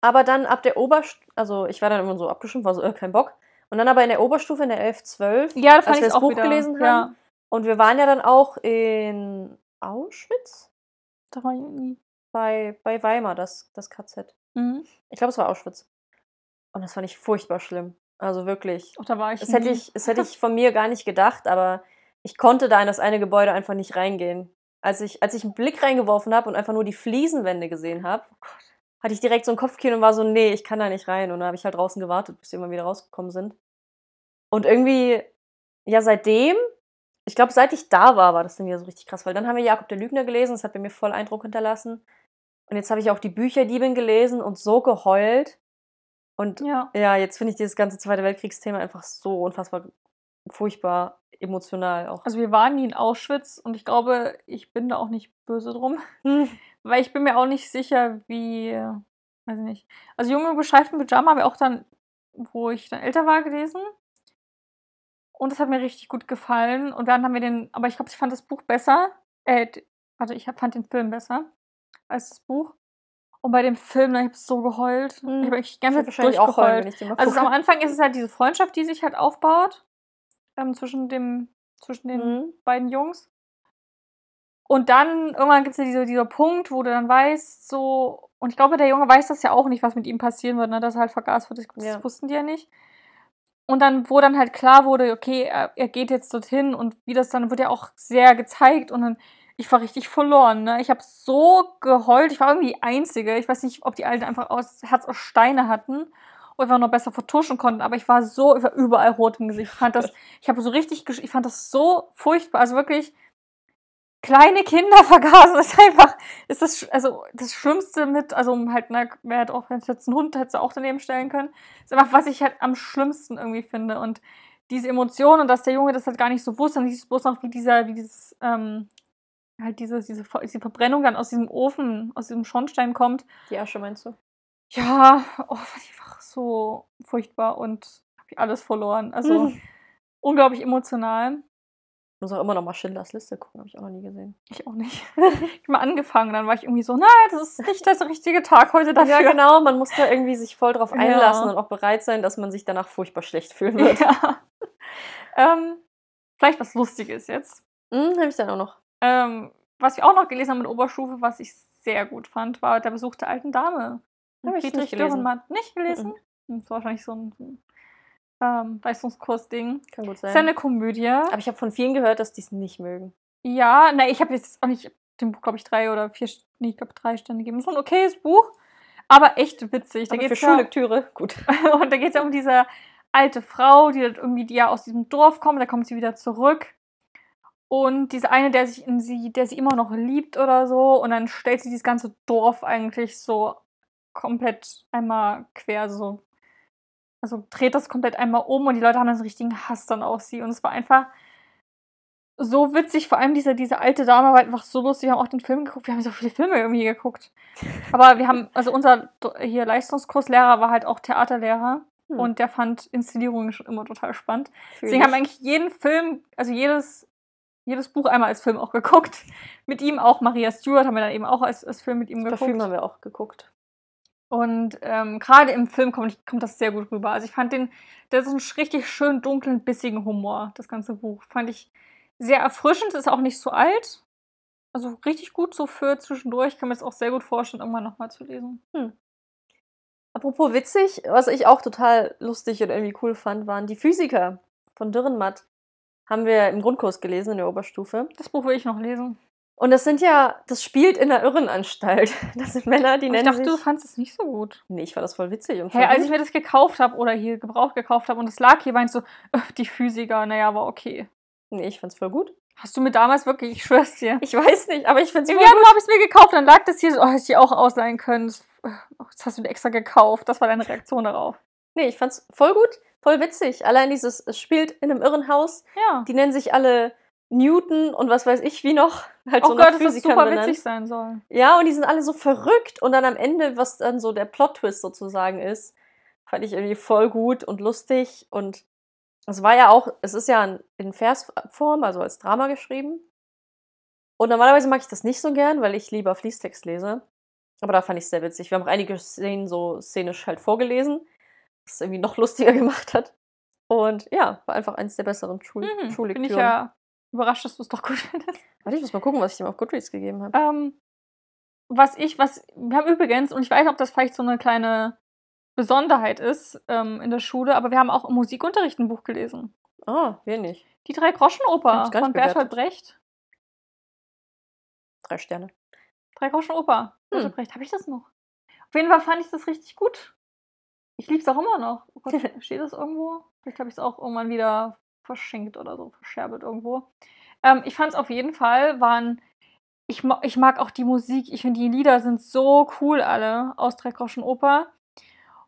aber dann ab der Oberstufe, also ich war dann immer so abgestimmt, war so, äh, kein Bock. Und dann aber in der Oberstufe, in der 11, 12, ja, als wir das Buch wieder. gelesen haben. Ja. Und wir waren ja dann auch in Auschwitz? Da war ich nie. Bei, bei Weimar, das, das KZ. Mhm. Ich glaube, es war Auschwitz. Und das fand ich furchtbar schlimm. Also wirklich. Ach, da war ich. Das hätte ich, das hätte ich von mir gar nicht gedacht, aber ich konnte da in das eine Gebäude einfach nicht reingehen. Als ich, als ich einen Blick reingeworfen habe und einfach nur die Fliesenwände gesehen habe, hatte ich direkt so ein Kopfkino und war so, nee, ich kann da nicht rein. Und dann habe ich halt draußen gewartet, bis die immer wieder rausgekommen sind. Und irgendwie, ja, seitdem, ich glaube, seit ich da war, war das dann wieder so richtig krass, weil dann haben wir Jakob der Lügner gelesen, das hat bei mir voll Eindruck hinterlassen. Und jetzt habe ich auch die Bücher Diebin gelesen und so geheult. Und Ja. ja, jetzt finde ich dieses ganze Zweite Weltkriegsthema einfach so unfassbar furchtbar emotional auch. Also wir waren nie in Auschwitz und ich glaube, ich bin da auch nicht böse drum. Hm. Weil ich bin mir auch nicht sicher, wie. Weiß ich nicht. Also Junge beschreibten Pyjama habe ich auch dann, wo ich dann älter war, gelesen. Und das hat mir richtig gut gefallen. Und dann haben wir den, aber ich glaube, ich fand das Buch besser. Äh, warte, ich fand den Film besser als das Buch. Und bei dem Film, da habe ich so geheult. Hm. Ich habe wirklich die ganze Zeit wahrscheinlich auch heulen, wenn durchgeheult. ich den mal Also am. Anfang ist es halt diese Freundschaft, die sich halt aufbaut. Ähm, zwischen dem, zwischen den Mhm. beiden Jungs. Und dann irgendwann gibt es ja diese, dieser Punkt, wo du dann weißt, so, und ich glaube, der Junge weiß das ja auch nicht, was mit ihm passieren wird, ne? dass er halt vergaß wird. Das Ja. wussten die ja nicht. Und dann, wo dann halt klar wurde, okay, er, geht jetzt dorthin und wie das dann wird ja auch sehr gezeigt und dann, ich war richtig verloren, ne? Ich habe so geheult, ich war irgendwie die Einzige. Ich weiß nicht, ob die Alten einfach aus Herz aus Steine hatten oder einfach noch besser vertuschen konnten, aber ich war so, ich war überall rot im Gesicht. Ich fand das, ich habe so richtig, ich fand das so furchtbar, also wirklich kleine Kinder vergasen, ist einfach, ist das, also das Schlimmste mit, also halt, na, wer hat auch, wenn es jetzt ein Hund, hätte auch daneben stellen können, ist einfach, was ich halt am schlimmsten irgendwie finde und diese Emotionen und dass der Junge das halt gar nicht so wusste und siehst bloß noch, wie dieser, wie dieses, ähm, halt diese, diese, diese Verbrennung dann aus diesem Ofen, aus diesem Schornstein kommt. Die Asche meinst du? Ja, oh, fand ich einfach so furchtbar und habe ich alles verloren. Also Mhm. unglaublich emotional. Ich muss auch immer noch mal Schindlers Liste gucken, habe ich auch noch nie gesehen. Ich auch nicht. ich hab mal angefangen, dann war ich irgendwie so, nein, das ist nicht der richtige Tag heute dafür. Ja, genau, man muss da irgendwie sich voll drauf Ja. einlassen und auch bereit sein, dass man sich danach furchtbar schlecht fühlen wird. Ja. ähm, vielleicht was Lustiges jetzt. Hm, habe ich dann auch noch. Ähm, was wir auch noch gelesen haben in Oberstufe, was ich sehr gut fand, war der Besuch der alten Dame. Hab ich Friedrich nicht gelesen. Dürrenmatt. Nicht gelesen? Mhm. Hm, Das war wahrscheinlich so ein, so ein ähm, Leistungskurs-Ding. Kann gut Ist ja sein. eine Komödie. Aber ich habe von vielen gehört, dass die es nicht mögen. Ja, ne, ich habe jetzt auch nicht dem Buch, glaube ich, drei oder vier, nee, ich glaube drei Sterne gegeben. So ein okayes Buch, aber echt witzig. Da Aber für geht's ja, Schullektüre, gut. und da geht es ja um diese alte Frau, die halt irgendwie die ja aus diesem Dorf kommt, da kommt sie wieder zurück. Und diese eine, der sich in sie, der sie immer noch liebt oder so, und dann stellt sie dieses ganze Dorf eigentlich so komplett einmal quer, so. Also dreht das komplett einmal um und die Leute haben dann so einen richtigen Hass dann auf sie. Und es war einfach so witzig, vor allem diese, diese alte Dame war einfach so lustig. Wir haben auch den Film geguckt, wir haben so viele Filme irgendwie geguckt. Aber wir haben, also unser hier Leistungskurslehrer war halt auch Theaterlehrer Hm. und der fand Inszenierungen schon immer total spannend. Deswegen haben wir ich. eigentlich jeden Film, also jedes, jedes Buch einmal als Film auch geguckt. Mit ihm auch Maria Stewart haben wir dann eben auch als, als Film mit ihm geguckt. Parfüm haben wir auch geguckt. Und ähm, gerade im Film kommt, kommt das sehr gut rüber. Also ich fand den, der ist ein richtig schön dunklen, bissigen Humor, das ganze Buch. Fand ich sehr erfrischend, ist auch nicht so alt. Also richtig gut so für zwischendurch. Kann mir das auch sehr gut vorstellen, irgendwann nochmal zu lesen. Apropos witzig, was ich auch total lustig und irgendwie cool fand, waren die Physiker von Dürrenmatt. Haben wir im Grundkurs gelesen in der Oberstufe. Das Buch will ich noch lesen. Und das sind ja, das spielt in der Irrenanstalt. Das sind Männer, die Aber ich nennen dachte, du sich... fandest es nicht so gut. Nee, ich fand das voll witzig und Hey, als gut. ich mir das gekauft habe oder hier gebraucht gekauft habe und es lag hier, ich so, äh, die Physiker, naja, war okay. Nee, ich fand's voll gut. Hast du mir damals wirklich, ich schwör's dir. Ich weiß nicht, aber ich find's voll Januar habe ich es mir gekauft, dann lag das hier so, oh, hätte ich die auch ausleihen können. Das, äh, das hast du dir extra gekauft. Das war deine Reaktion darauf. Nee, ich fand's voll gut, voll witzig. Allein dieses, es spielt in einem Irrenhaus. Ja. Die nennen sich alle Newton und was weiß ich wie noch. Halt oh so Gott, dass das super benannt. witzig sein soll. Ja, und die sind alle so verrückt. Und dann am Ende, was dann so der Plot-Twist sozusagen ist, fand ich irgendwie voll gut und lustig. Und es war ja auch, es ist ja in- Versform, also als Drama geschrieben. Und normalerweise mag ich das nicht so gern, weil ich lieber Fließtext lese. Aber da fand ich es sehr witzig. Wir haben auch einige Szenen so szenisch halt vorgelesen, was es irgendwie noch lustiger gemacht hat. Und ja, war einfach eins der besseren Schul Mhm. Bin Schullektüren. ich ja überrascht, dass du es doch gut findest. Warte, ich muss mal gucken, was ich dem auf Goodreads gegeben habe. Ähm, was ich, was, wir haben übrigens, und ich weiß nicht, ob das vielleicht so eine kleine Besonderheit ist ähm, in der Schule, aber wir haben auch im Musikunterricht ein Buch gelesen. Ah, wenig. Die Drei-Groschen-Oper von Bertolt. Brecht. Drei Sterne. Drei-Groschen-Oper. Hm. Bertolt Brecht. Habe ich das noch? Auf jeden Fall fand ich das richtig gut. Ich liebe es auch immer noch. Oh Gott, steht das irgendwo? Vielleicht habe ich es auch irgendwann wieder verschenkt oder so, verscherbelt irgendwo. Ähm, ich fand es auf jeden Fall, waren. Ich, ich mag auch die Musik. Ich finde, die Lieder sind so cool alle aus Drei-Groschen-Oper.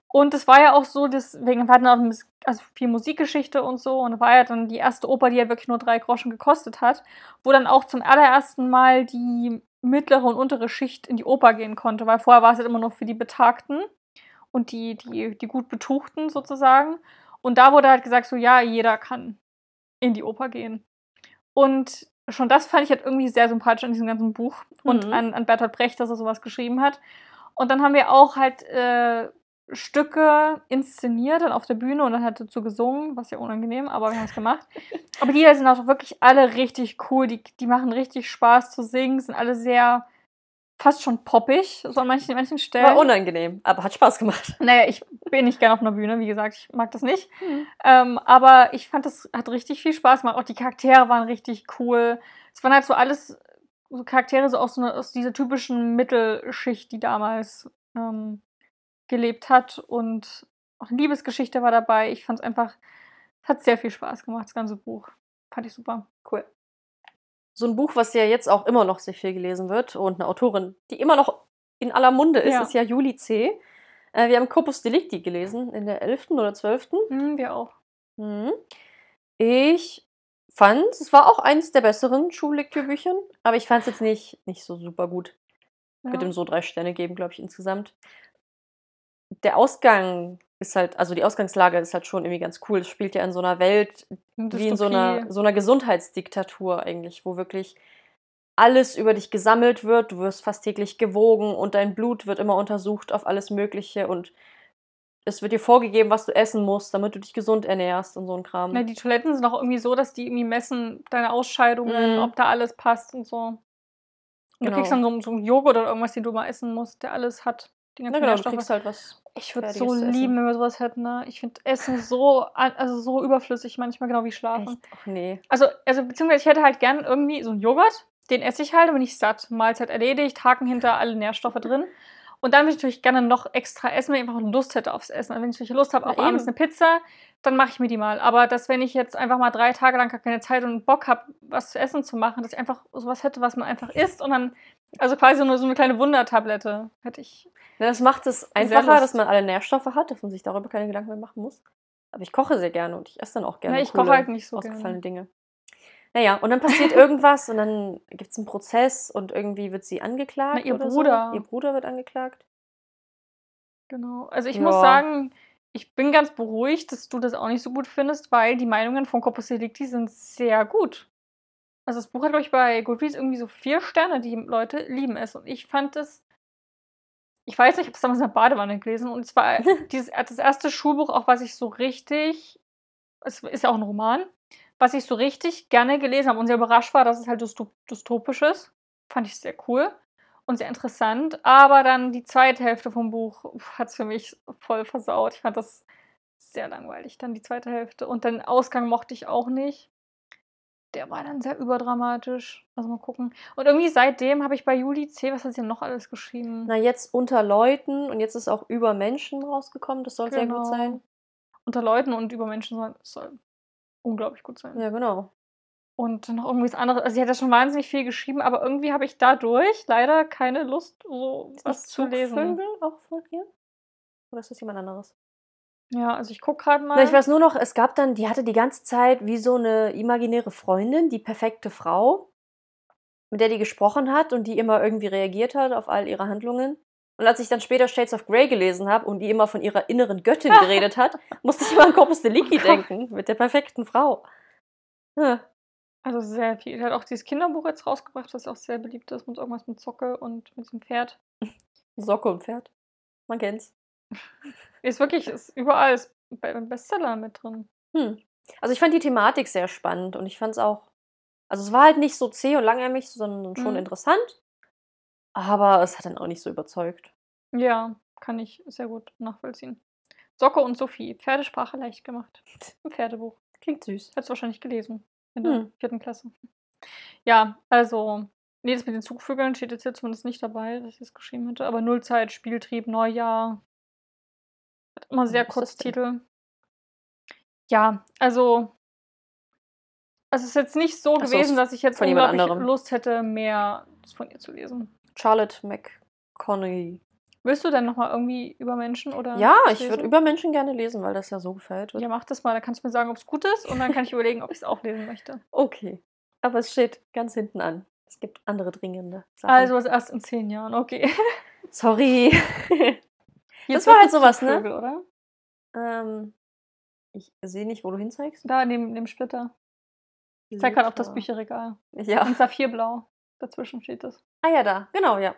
Und es war ja auch so, deswegen wir hatten auch also viel Musikgeschichte und so. Und war ja dann die erste Oper, die ja wirklich nur drei Groschen gekostet hat, wo dann auch zum allerersten Mal die mittlere und untere Schicht in die Oper gehen konnte, weil vorher war es halt immer nur für die Betagten und die, die, die gut Betuchten sozusagen. Und da wurde halt gesagt, so ja, jeder kann in die Oper gehen. Und schon das fand ich halt irgendwie sehr sympathisch an diesem ganzen Buch und Mhm. an, an Bertolt Brecht, dass er sowas geschrieben hat. Und dann haben wir auch halt äh, Stücke inszeniert dann auf der Bühne und dann halt dazu gesungen, was ja unangenehm, aber wir haben es gemacht. Aber die sind auch wirklich alle richtig cool, die, die machen richtig Spaß zu singen, sind alle sehr fast schon poppig, so an manchen, manchen Stellen. War unangenehm, aber hat Spaß gemacht. Naja, ich bin nicht gerne auf einer Bühne, wie gesagt, ich mag das nicht. Mhm. Ähm, aber ich fand, das hat richtig viel Spaß gemacht. Auch die Charaktere waren richtig cool. Es waren halt so alles so Charaktere so aus, so einer, aus dieser typischen Mittelschicht, die damals ähm, gelebt hat. Und auch eine Liebesgeschichte war dabei. Ich fand es einfach, hat sehr viel Spaß gemacht, das ganze Buch. Fand ich super. Cool. So ein Buch, was ja jetzt auch immer noch sehr viel gelesen wird und eine Autorin, die immer noch in aller Munde ist, Ja. ist ja Juli C. Äh, wir haben Corpus Delicti gelesen in der 11. oder 12. Hm, wir auch. Mhm. Ich fand, es war auch eines der besseren Schullektürbüchern, aber ich fand es jetzt nicht, nicht so super gut. Ja. Könnte ihm so drei Sterne geben, glaube ich, insgesamt. Der Ausgang ist halt, also die Ausgangslage ist halt schon irgendwie ganz cool. Es spielt ja in so einer Welt, wie in so einer, Dystopie. so einer Gesundheitsdiktatur eigentlich, wo wirklich alles über dich gesammelt wird, du wirst fast täglich gewogen und dein Blut wird immer untersucht auf alles Mögliche und es wird dir vorgegeben, was du essen musst, damit du dich gesund ernährst und so ein Kram. Na, die Toiletten sind auch irgendwie so, dass die irgendwie messen deine Ausscheidungen, Mhm. ob da alles passt und so. Und du Genau. kriegst dann so, so einen Joghurt oder irgendwas, den du mal essen musst, der alles hat. Die Na ganzen genau, du kriegst halt was. ich würde so lieben, wenn wir sowas hätten. Ne? Ich finde Essen so, also so überflüssig manchmal, genau wie Schlafen. Echt? Ach nee. Also, also beziehungsweise ich hätte halt gern irgendwie so einen Joghurt, den esse ich halt, aber nicht satt. Mahlzeit erledigt, Haken hinter, alle Nährstoffe drin. Und dann würde ich natürlich gerne noch extra essen, wenn ich einfach Lust hätte aufs Essen. Also wenn ich Lust habe Na auf abends eine Pizza, dann mache ich mir die mal. Aber dass wenn ich jetzt einfach mal drei Tage lang gar keine Zeit und Bock habe, was zu essen zu machen, dass ich einfach sowas hätte, was man einfach isst und dann, also quasi nur so eine kleine Wundertablette hätte ich. Na, das macht es einfacher, dass man alle Nährstoffe hat, dass man sich darüber keine Gedanken mehr machen muss. Aber ich koche sehr gerne und ich esse dann auch gerne Ja, ich koche halt nicht so ausgefallene gerne. Dinge. Naja, und dann passiert irgendwas und dann gibt es einen Prozess und irgendwie wird sie angeklagt. Na, ihr Bruder. So. Ihr Bruder wird angeklagt. Genau. Also ich Ja. muss sagen, ich bin ganz beruhigt, dass du das auch nicht so gut findest, weil die Meinungen von Corpus Delicti sind sehr gut. Also das Buch hat, glaube ich, bei Goodreads irgendwie so vier Sterne, die Leute lieben es. Und ich fand es, ich weiß nicht, ich habe es damals in der Badewanne gelesen und es war dieses, das erste Schulbuch, auch was ich so richtig, es ist ja auch ein Roman, was ich so richtig gerne gelesen habe und sehr überrascht war, dass es halt dystop dystopisch ist. Fand ich sehr cool und sehr interessant. Aber dann die zweite Hälfte vom Buch hat es für mich voll versaut. Ich fand das sehr langweilig, dann die zweite Hälfte. Und den Ausgang mochte ich auch nicht. Der war dann sehr überdramatisch. Also mal gucken. Und irgendwie seitdem habe ich bei Juli C., was hat sie denn noch alles geschrieben? Na, jetzt unter Leuten und jetzt ist auch über Menschen rausgekommen. Das soll sehr Genau. gut sein. Unter Leuten und über Menschen soll, soll unglaublich gut sein. Ja, genau. Und dann noch irgendwas anderes. Also sie hat ja schon wahnsinnig viel geschrieben, aber irgendwie habe ich dadurch leider keine Lust, so Ist was zu lesen. Zugvögel auch von ihr? Oder ist das jemand anderes? Ja, also ich gucke gerade mal. Na, ich weiß nur noch, es gab dann, die hatte die ganze Zeit wie so eine imaginäre Freundin, die perfekte Frau, mit der die gesprochen hat und die immer irgendwie reagiert hat auf all ihre Handlungen. Und als ich dann später Shades of Grey gelesen habe und die immer von ihrer inneren Göttin geredet hat, musste ich immer an Corpus Delicti Oh denken, mit der perfekten Frau. Ja. Also sehr viel. Er hat auch dieses Kinderbuch jetzt rausgebracht, das auch sehr beliebt ist, mit irgendwas mit Socke und mit diesem Pferd. Socke und Pferd. Man kennt's. Ist wirklich, ist überall ist beim Bestseller mit drin. Hm. Also ich fand die Thematik sehr spannend und ich fand es auch. Also es war halt nicht so zäh und langweilig, sondern schon Mhm. interessant. Aber es hat dann auch nicht so überzeugt. Ja, kann ich sehr gut nachvollziehen. Socke und Sophie, Pferdesprache leicht gemacht. Ein Pferdebuch. Klingt süß. Hättest du wahrscheinlich gelesen. In der Hm. vierten Klasse. Ja, also, nee, das mit den Zugvögeln steht jetzt hier zumindest nicht dabei, dass ich es geschrieben hätte. Aber Nullzeit, Spieltrieb, Neujahr. Immer sehr denn? Kurztitel. Ja, also. Es ist jetzt nicht so Ach gewesen, dass ich jetzt unglaublich anderem. Lust hätte, mehr von ihr zu lesen. Charlotte McConaughey. Willst du denn nochmal irgendwie über Menschen oder. Ja, ich würde über Menschen gerne lesen, weil das ja so gefällt wird. Ja, mach das mal, dann kannst du mir sagen, ob es gut ist und dann kann ich überlegen, ob ich es auch lesen möchte. Okay. Aber es steht ganz hinten an. Es gibt andere dringende Sachen. Also erst in zehn Jahren, okay. Sorry. Jetzt war wird halt sowas, ne? Zugvögel, oder? ähm, ich sehe nicht, wo du hinzeigst. Da neben dem Splitter. Ich zeig gerade auf das. Bücherregal. Ja. Und Saphirblau. Dazwischen steht das. Ah ja, da. Genau, ja.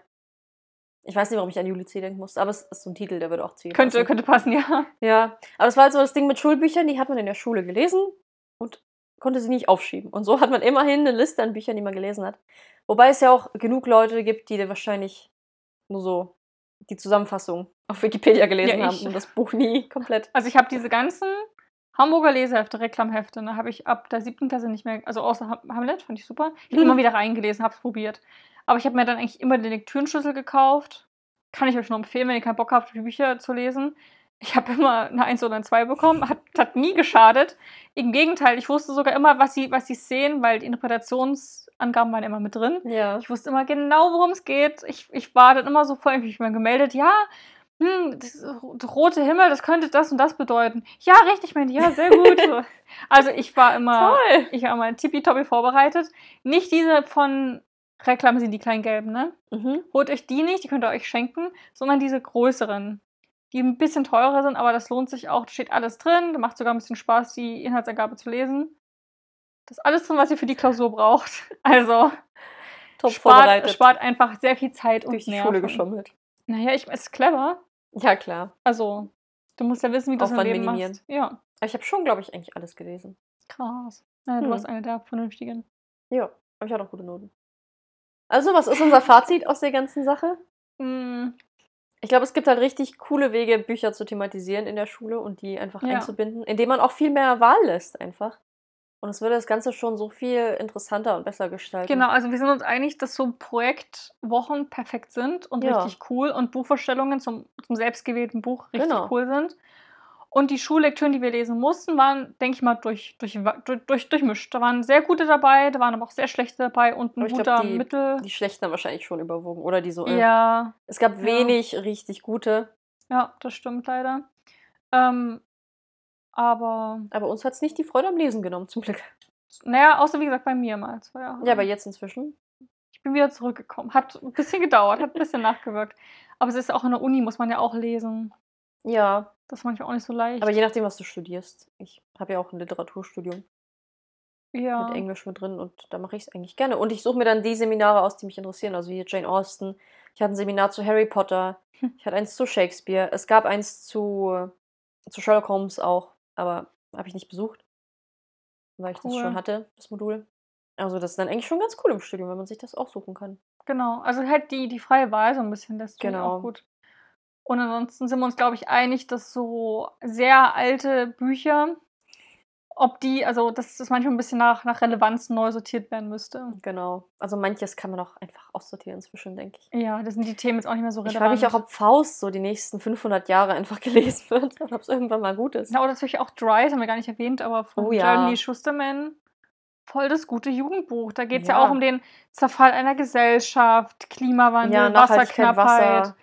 Ich weiß nicht, warum ich an Juli C. denken musste, aber es ist so ein Titel, der würde auch ihr Könnte, passen. könnte passen, ja. Ja, aber das war halt so das Ding mit Schulbüchern, die hat man in der Schule gelesen und konnte sie nicht aufschieben. Und so hat man immerhin eine Liste an Büchern, die man gelesen hat. Wobei es ja auch genug Leute gibt, die wahrscheinlich nur so die Zusammenfassung auf Wikipedia gelesen Ja, haben und das Buch nie komplett. Also ich habe diese ganzen Hamburger Lesehefte, Reklamhefte, ne, habe ich ab der siebten Klasse nicht mehr, also außer Ham- Hamlet, fand ich super. Ich habe Mhm. immer wieder reingelesen, habe es probiert. Aber ich habe mir dann eigentlich immer den Lektürenschlüssel gekauft. Kann ich euch nur empfehlen, wenn ihr keinen Bock habt, die Bücher zu lesen. Ich habe immer eine 1 oder eine 2 bekommen, hat, hat nie geschadet. Im Gegenteil, ich wusste sogar immer, was sie, was sie sehen, weil die Interpretationsangaben waren immer mit drin. Ja. Ich wusste immer genau, worum es geht. Ich, ich war dann immer so voll, ich mich mal gemeldet, ja, hm, das der rote Himmel, das könnte das und das bedeuten. Ja, richtig, Mandy, ja, sehr gut. So. also ich war immer, Toll. ich war immer tippitoppi vorbereitet. Nicht diese von Reklam sind die kleinen gelben, ne? Mhm. Holt euch die nicht, die könnt ihr euch schenken, sondern diese größeren, die ein bisschen teurer sind, aber das lohnt sich auch. Da steht alles drin, da macht sogar ein bisschen Spaß, die Inhaltsangabe zu lesen. Das ist alles drin, was ihr für die Klausur braucht. Also Top spart, spart einfach sehr viel Zeit und durch die Nerven. Schule geschummelt. Naja, ich es ist clever. Ja, klar. Also, du musst ja wissen, wie du das Leben minimieren. machst. Ja, Aber ich habe schon, glaube ich, eigentlich alles gelesen. krass. Naja, du Hm. warst eine der Vernünftigen. Ja, aber ich hatte auch gute Noten. Also, was ist unser Fazit aus der ganzen Sache? Mm, Ich glaube, es gibt halt richtig coole Wege, Bücher zu thematisieren in der Schule und die einfach Ja. einzubinden, indem man auch viel mehr Wahl lässt einfach. Und es würde das Ganze schon so viel interessanter und besser gestalten. Genau, also wir sind uns einig, dass so Projektwochen perfekt sind und Ja. richtig cool und Buchvorstellungen zum, zum selbstgewählten Buch richtig Genau. cool sind. Und die Schullektüren, die wir lesen mussten, waren, denke ich mal, durch, durch, durch, durch, durchmischt. Da waren sehr gute dabei, da waren aber auch sehr schlechte dabei und ein ich glaub, guter die- Mittel. Die schlechten haben wahrscheinlich schon überwogen. Oder die so. Äh. ja, Es gab Ja. wenig richtig gute, ja, das stimmt leider. Ähm, aber, aber uns hat es nicht die Freude am Lesen genommen, zum Glück. naja, außer wie gesagt bei mir mal zwei Jahre. Ja, aber jetzt inzwischen. Ich bin wieder zurückgekommen. Hat ein bisschen gedauert, hat ein bisschen nachgewirkt. Aber es ist auch in der Uni, muss man ja auch lesen. Ja, Das ist manchmal auch nicht so leicht. aber je nachdem, was du studierst. Ich habe ja auch ein Literaturstudium ja. mit Englisch mit drin und da mache ich es eigentlich gerne. Und ich suche mir dann die Seminare aus, die mich interessieren. Also hier Jane Austen. Ich hatte ein Seminar zu Harry Potter. Hm. Ich hatte eins zu Shakespeare. Es gab eins zu, zu Sherlock Holmes auch, aber habe ich nicht besucht, weil ich das Cool. schon hatte, das Modul. Also das ist dann eigentlich schon ganz cool im Studium, wenn man sich das aussuchen kann. Genau. Also halt die, die freie Wahl so ein bisschen, das finde Genau. auch gut. Und ansonsten sind wir uns, glaube ich, einig, dass so sehr alte Bücher, ob die, also dass das manchmal ein bisschen nach, nach Relevanz neu sortiert werden müsste. Genau. Also manches kann man auch einfach aussortieren inzwischen, denke ich. Ja, da sind die Themen jetzt auch nicht mehr so Ich relevant. frage mich auch, ob Faust so die nächsten 500 Jahre einfach gelesen wird und ob es irgendwann mal gut ist. Ja, oder natürlich auch Dry, das haben wir gar nicht erwähnt, aber von Oh ja. Jeremy Schusterman. Voll das gute Jugendbuch. Da geht es ja. Ja. auch um den Zerfall einer Gesellschaft, Klimawandel, Ja, Wasserknappheit. Wasser.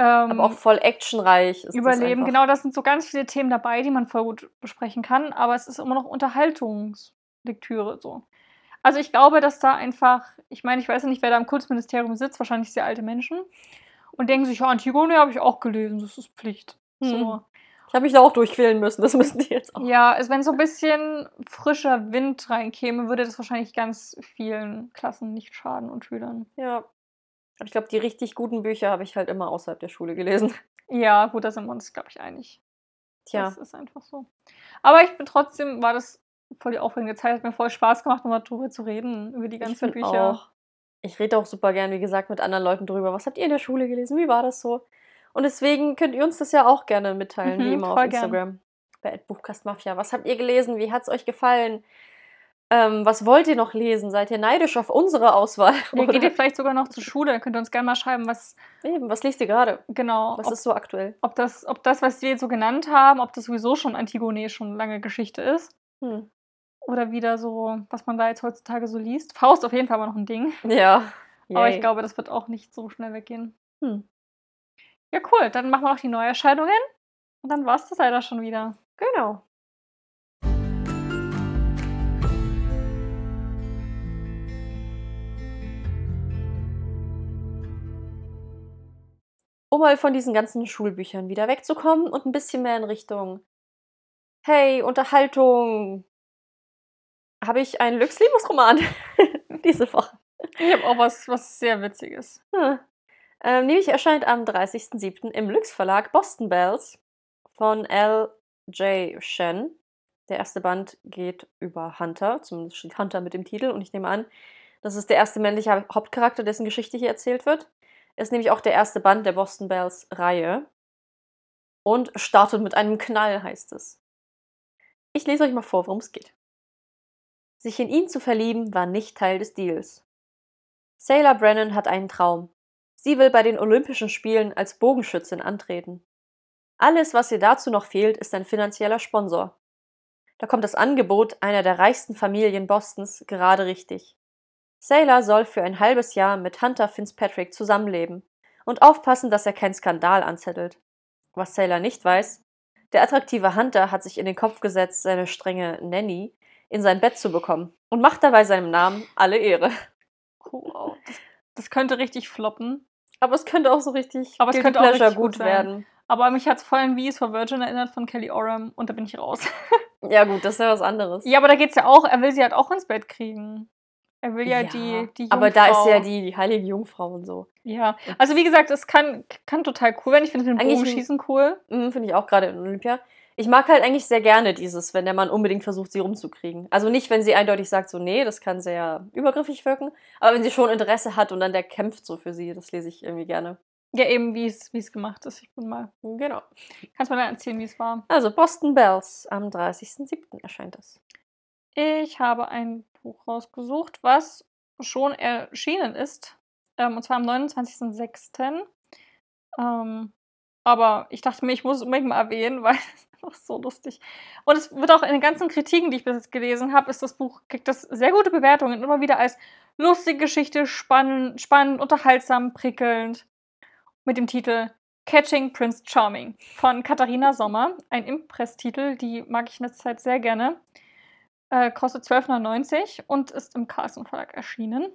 Ähm, Aber auch voll actionreich. Ist Überleben, genau, das sind so ganz viele Themen dabei, die man voll gut besprechen kann, aber es ist immer noch Unterhaltungslektüre so. Also ich glaube, dass da einfach, ich meine, ich weiß nicht, wer da im Kultusministerium sitzt, wahrscheinlich sehr alte Menschen und denken sich, ja, Antigone habe ich auch gelesen, das ist Pflicht. So. Hm. Ich habe mich da auch durchquälen müssen, das müssen die jetzt auch. Ja, also wenn so ein bisschen frischer Wind reinkäme, würde das wahrscheinlich ganz vielen Klassen nicht schaden und Schülern. Ja. Ich glaube, die richtig guten Bücher habe ich halt immer außerhalb der Schule gelesen. Ja, gut, da sind wir uns, glaube ich, einig. Tja, Das ist einfach so. Aber ich bin trotzdem, war das voll die aufregende Zeit, hat mir voll Spaß gemacht, nochmal drüber zu reden, über die ich ganzen find Bücher. auch. Ich rede auch super gern, wie gesagt, mit anderen Leuten drüber. Was habt ihr in der Schule gelesen? Wie war das so? Und deswegen könnt ihr uns das ja auch gerne mitteilen, Mhm, wie immer auf voll gern. Instagram. bei Buchkast Mafia. Was habt ihr gelesen? Wie hat es euch gefallen? Ähm, was wollt ihr noch lesen? Seid ihr neidisch auf unsere Auswahl? Ja, geht ihr vielleicht sogar noch zur Schule? Dann könnt ihr uns gerne mal schreiben, was. Eben, was liest ihr gerade? Genau. Was ob, ist so aktuell? ob, das, ob das, was wir jetzt so genannt haben, ob das sowieso schon Antigone schon lange Geschichte ist. Hm. Oder wieder so, was man da jetzt heutzutage so liest. Faust auf jeden Fall aber noch ein Ding. Ja. Aber Yay. ich glaube, das wird auch nicht so schnell weggehen. Hm. Ja, cool. Dann machen wir noch die Neuerscheinungen. Und dann war es das leider schon wieder. Genau. Um mal von diesen ganzen Schulbüchern wieder wegzukommen und ein bisschen mehr in Richtung Hey, Unterhaltung. Habe ich einen Lux-Liebesroman diese Woche. Ich habe auch was, was sehr Witziges. Hm. Ähm, nämlich erscheint am 30.07. im Lux Verlag Boston Bells von L.J. Shen. Der erste Band geht über Hunter, zumindest steht Hunter mit dem Titel und ich nehme an, das ist der erste männliche Hauptcharakter, dessen Geschichte hier erzählt wird. Ist nämlich auch der erste Band der Boston Bells Reihe und startet mit einem Knall, heißt es. Ich lese euch mal vor, worum es geht. Sich in ihn zu verlieben war nicht Teil des Deals. Sailor Brennan hat einen Traum. Sie will bei den Olympischen Spielen als Bogenschützin antreten. Alles, was ihr dazu noch fehlt, ist ein finanzieller Sponsor. Da kommt das Angebot einer der reichsten Familien Bostons gerade richtig. Sailor soll für ein halbes Jahr mit Hunter Fitzpatrick zusammenleben und aufpassen, dass er keinen Skandal anzettelt. Was Sailor nicht weiß, der attraktive Hunter hat sich in den Kopf gesetzt, seine strenge Nanny in sein Bett zu bekommen und macht dabei seinem Namen alle Ehre. Wow. Das, könnte richtig floppen. Aber es könnte auch so richtig Aber es könnte auch Pleasure richtig gut sein. werden. Aber mich hat es vorhin wie es for Virgin erinnert von Kelly Oram und da bin ich raus. Ja gut, das ist ja was anderes. ja, aber da geht's ja auch, er will sie halt auch ins Bett kriegen. Er will ja, die, die Jungfrau. aber da ist ja die, die heilige Jungfrau und so. Ja, also wie gesagt, es kann, kann total cool werden. Ich finde den Bogenschießen cool. Mhm, Finde ich auch gerade in Olympia. Ich mag halt eigentlich sehr gerne dieses, wenn der Mann unbedingt versucht, sie rumzukriegen. Also nicht, wenn sie eindeutig sagt, so, nee, das kann sehr übergriffig wirken. Aber wenn sie schon Interesse hat und dann der kämpft so für sie, das lese ich irgendwie gerne. Ja, eben, wie es wie es gemacht ist. Ich bin mal. Genau. Kannst du mir dann erzählen, wie es war? Also Boston Bells, am 30.07. erscheint das. Ich habe ein Buch rausgesucht, was schon erschienen ist. Ähm, und zwar am 29.06. Ähm, aber ich dachte mir, ich muss es unbedingt mal erwähnen, weil es einfach so lustig. Und es wird auch in den ganzen Kritiken, die ich bis jetzt gelesen habe, ist das Buch, kriegt das sehr gute Bewertungen. Immer wieder als lustige Geschichte, spannend, spannend unterhaltsam, prickelnd. Mit dem Titel Catching Prince Charming von Katharina Sommer. Ein Impress-Titel, die mag ich in letzter Zeit sehr gerne. Äh, kostet 12,99 und ist im Carlsen Verlag erschienen.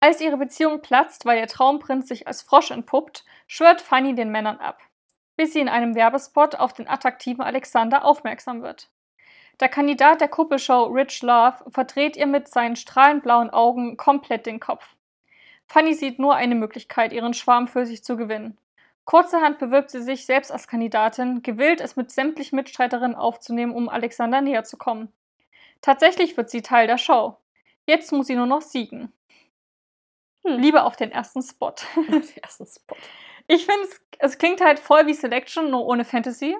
Als ihre Beziehung platzt, weil ihr Traumprinz sich als Frosch entpuppt, schwört Fanny den Männern ab, bis sie in einem Werbespot auf den attraktiven Alexander aufmerksam wird. Der Kandidat der Kuppelshow Rich Love verdreht ihr mit seinen strahlend blauen Augen komplett den Kopf. Fanny sieht nur eine Möglichkeit, ihren Schwarm für sich zu gewinnen. Kurzerhand bewirbt sie sich selbst als Kandidatin, gewillt, es mit sämtlichen Mitstreiterinnen aufzunehmen, um Alexander näher zu kommen. Tatsächlich wird sie Teil der Show. Jetzt muss sie nur noch siegen. Hm. Liebe auf den ersten Spot. Den ersten Spot. Ich finde, es, es klingt halt voll wie Selection, nur ohne Fantasy,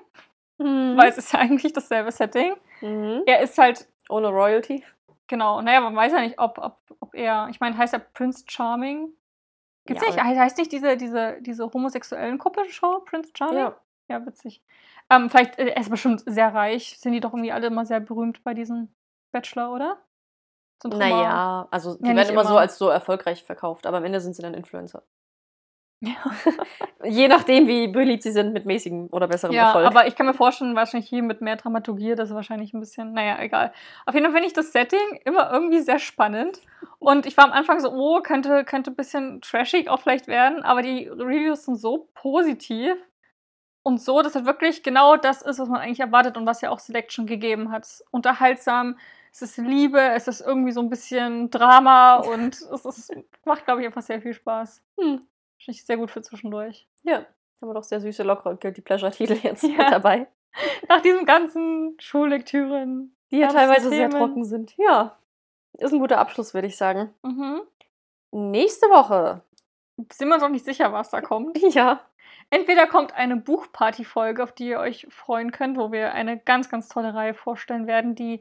weil es ist ja eigentlich dasselbe Setting. Mhm. Er ist halt, Ohne Royalty. genau, naja, man weiß ja nicht, ob, ob, ob er, ich meine, heißt er Prince Charming? Gibt's Ja, nicht? He- Heißt nicht diese, diese, diese homosexuellen Kuppelshow Prince Charming? Ja. Ja, witzig. Ähm, vielleicht, äh, er ist bestimmt sehr reich. Sind die doch irgendwie alle immer sehr berühmt bei diesem Bachelor, oder? Sind immer- Naja, also die Ja, werden nicht immer, so immer. als so erfolgreich verkauft, aber am Ende sind sie dann Influencer. Ja. Je nachdem, wie beliebt sie sind mit mäßigem oder besserem Ja, Erfolg. aber ich kann mir vorstellen, wahrscheinlich hier mit mehr Dramaturgie, das ist wahrscheinlich ein bisschen, naja, egal. Auf jeden Fall finde ich das Setting immer irgendwie sehr spannend. Und ich war am Anfang so, oh, könnte, könnte ein bisschen trashig auch vielleicht werden, aber die Reviews sind so positiv und so, dass es wirklich genau das ist, was man eigentlich erwartet und was ja auch Selection gegeben hat. Unterhaltsam, es ist Liebe, es ist irgendwie so ein bisschen Drama und es ist, macht, glaube ich, einfach sehr viel Spaß. Hm. Wahrscheinlich sehr gut für zwischendurch. ja, haben wir doch sehr süße, lockere Guilty Pleasure-Titel jetzt Ja. mit dabei. Nach diesen ganzen Schullektüren. Die ja teilweise sehr Themen. trocken sind. Ja, ist ein guter Abschluss, würde ich sagen. Mhm. Nächste Woche. Sind wir uns noch nicht sicher, was da kommt. Ja. Entweder kommt eine Buchparty-Folge, auf die ihr euch freuen könnt, wo wir eine ganz, ganz tolle Reihe vorstellen werden, die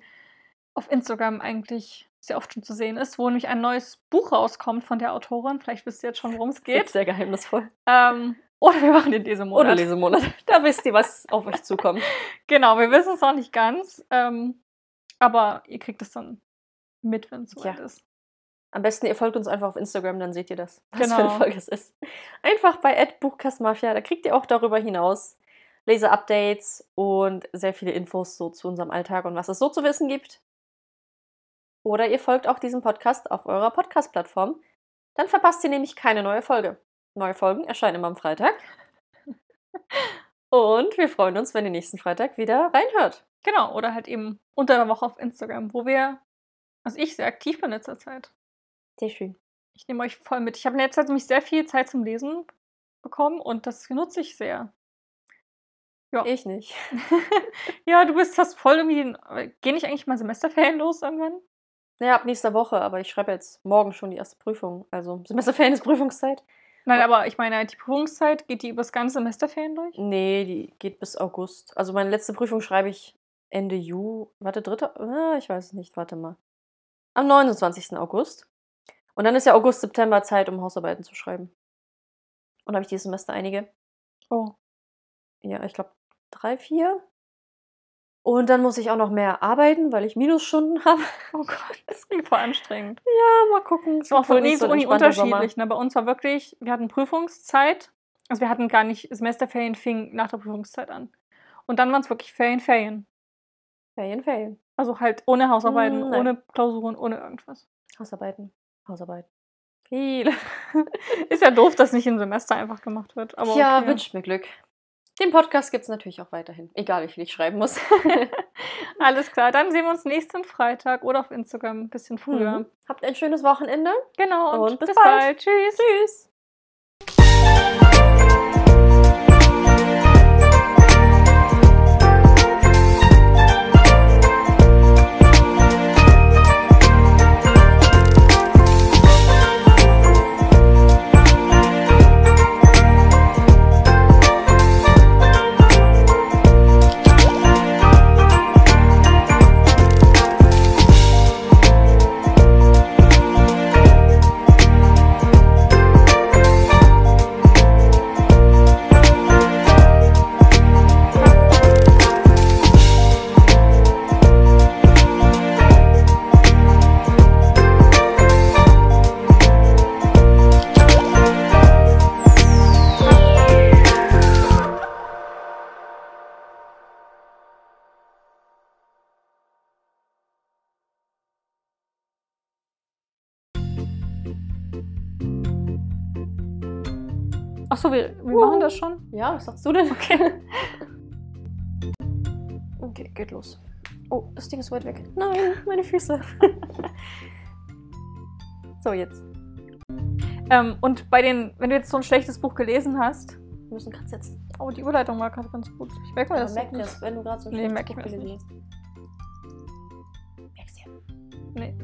auf Instagram eigentlich sehr oft schon zu sehen ist, wo nämlich ein neues Buch rauskommt von der Autorin. Vielleicht wisst ihr jetzt schon, worum es geht. Sehr geheimnisvoll. Ähm, oder wir machen den Lesemonat. Oder Lesemonat. Da wisst ihr, was auf euch zukommt. Genau, wir wissen es noch nicht ganz. Ähm, aber ihr kriegt es dann mit, wenn es soweit Ja. ist. Am besten, ihr folgt uns einfach auf Instagram, dann seht ihr das, was für Genau. eine Folge es ist. Einfach bei Buchkastmafia, da kriegt ihr auch darüber hinaus Leser-Updates und sehr viele Infos so zu unserem Alltag und was es so zu wissen gibt. Oder ihr folgt auch diesem Podcast auf eurer Podcast-Plattform. Dann verpasst ihr nämlich keine neue Folge. Neue Folgen erscheinen immer am Freitag. Und wir freuen uns, wenn ihr nächsten Freitag wieder reinhört. Genau, oder halt eben unter der Woche auf Instagram, wo wir, also ich sehr aktiv bin in letzter Zeit. Sehr schön. Ich nehme euch voll mit. Ich habe in letzter Zeit nämlich sehr viel Zeit zum Lesen bekommen und das nutze ich sehr. Ja. Ich nicht. ja, du bist hast voll irgendwie gehen nicht eigentlich mal Semesterferien los irgendwann? Naja, ab nächster Woche, aber ich schreibe jetzt morgen schon die erste Prüfung. Also Semesterferien ist Prüfungszeit. Nein, aber ich meine, die Prüfungszeit, geht die über das ganze Semesterferien durch? Nee, die geht bis August. Also meine letzte Prüfung schreibe ich Ende Juli. Warte, dritte? Ah, ich weiß es nicht, warte mal. Am 29. August. Und dann ist ja August, September Zeit, um Hausarbeiten zu schreiben. Und habe ich dieses Semester einige. Oh. Ja, ich glaube drei, vier. Und dann muss ich auch noch mehr arbeiten, weil ich Minusstunden habe. Oh Gott, das klingt voll anstrengend. Ja, mal gucken. Es war auch von Uni zu Uni unterschiedlich. Ne? Bei uns war wirklich, wir hatten Prüfungszeit. Also wir hatten gar nicht, Semesterferien fing nach der Prüfungszeit an. Und dann waren es wirklich Ferien, Ferien. Ferien, Ferien. Also halt ohne Hausarbeiten, nein. ohne Klausuren, ohne irgendwas. Hausarbeiten. Hausarbeiten. Viele. Ist ja doof, dass nicht im Semester einfach gemacht wird. Aber ja, okay. wünscht mir Glück. Den Podcast gibt es natürlich auch weiterhin. Egal, wie viel ich schreiben muss. Alles klar, dann sehen wir uns nächsten Freitag oder auf Instagram ein bisschen früher. Mhm. Habt ein schönes Wochenende. Genau, und, Und bis bis, bald. bald. Tschüss. Tschüss. Achso, wir, wir Wow. machen das schon? Ja, was sagst du denn? Okay. Okay, geht los. Oh, das Ding ist weit weg. Nein, meine Füße. so, jetzt. Ähm, und bei den, wenn du jetzt so ein schlechtes Buch gelesen hast, Wir müssen gerade setzen. oh, die Überleitung war gerade ganz gut. Ich merke mir Ja, das. merk das, wenn du gerade so ein Nee, schlechtes Buch gelesen hast. Merk's dir. Nee.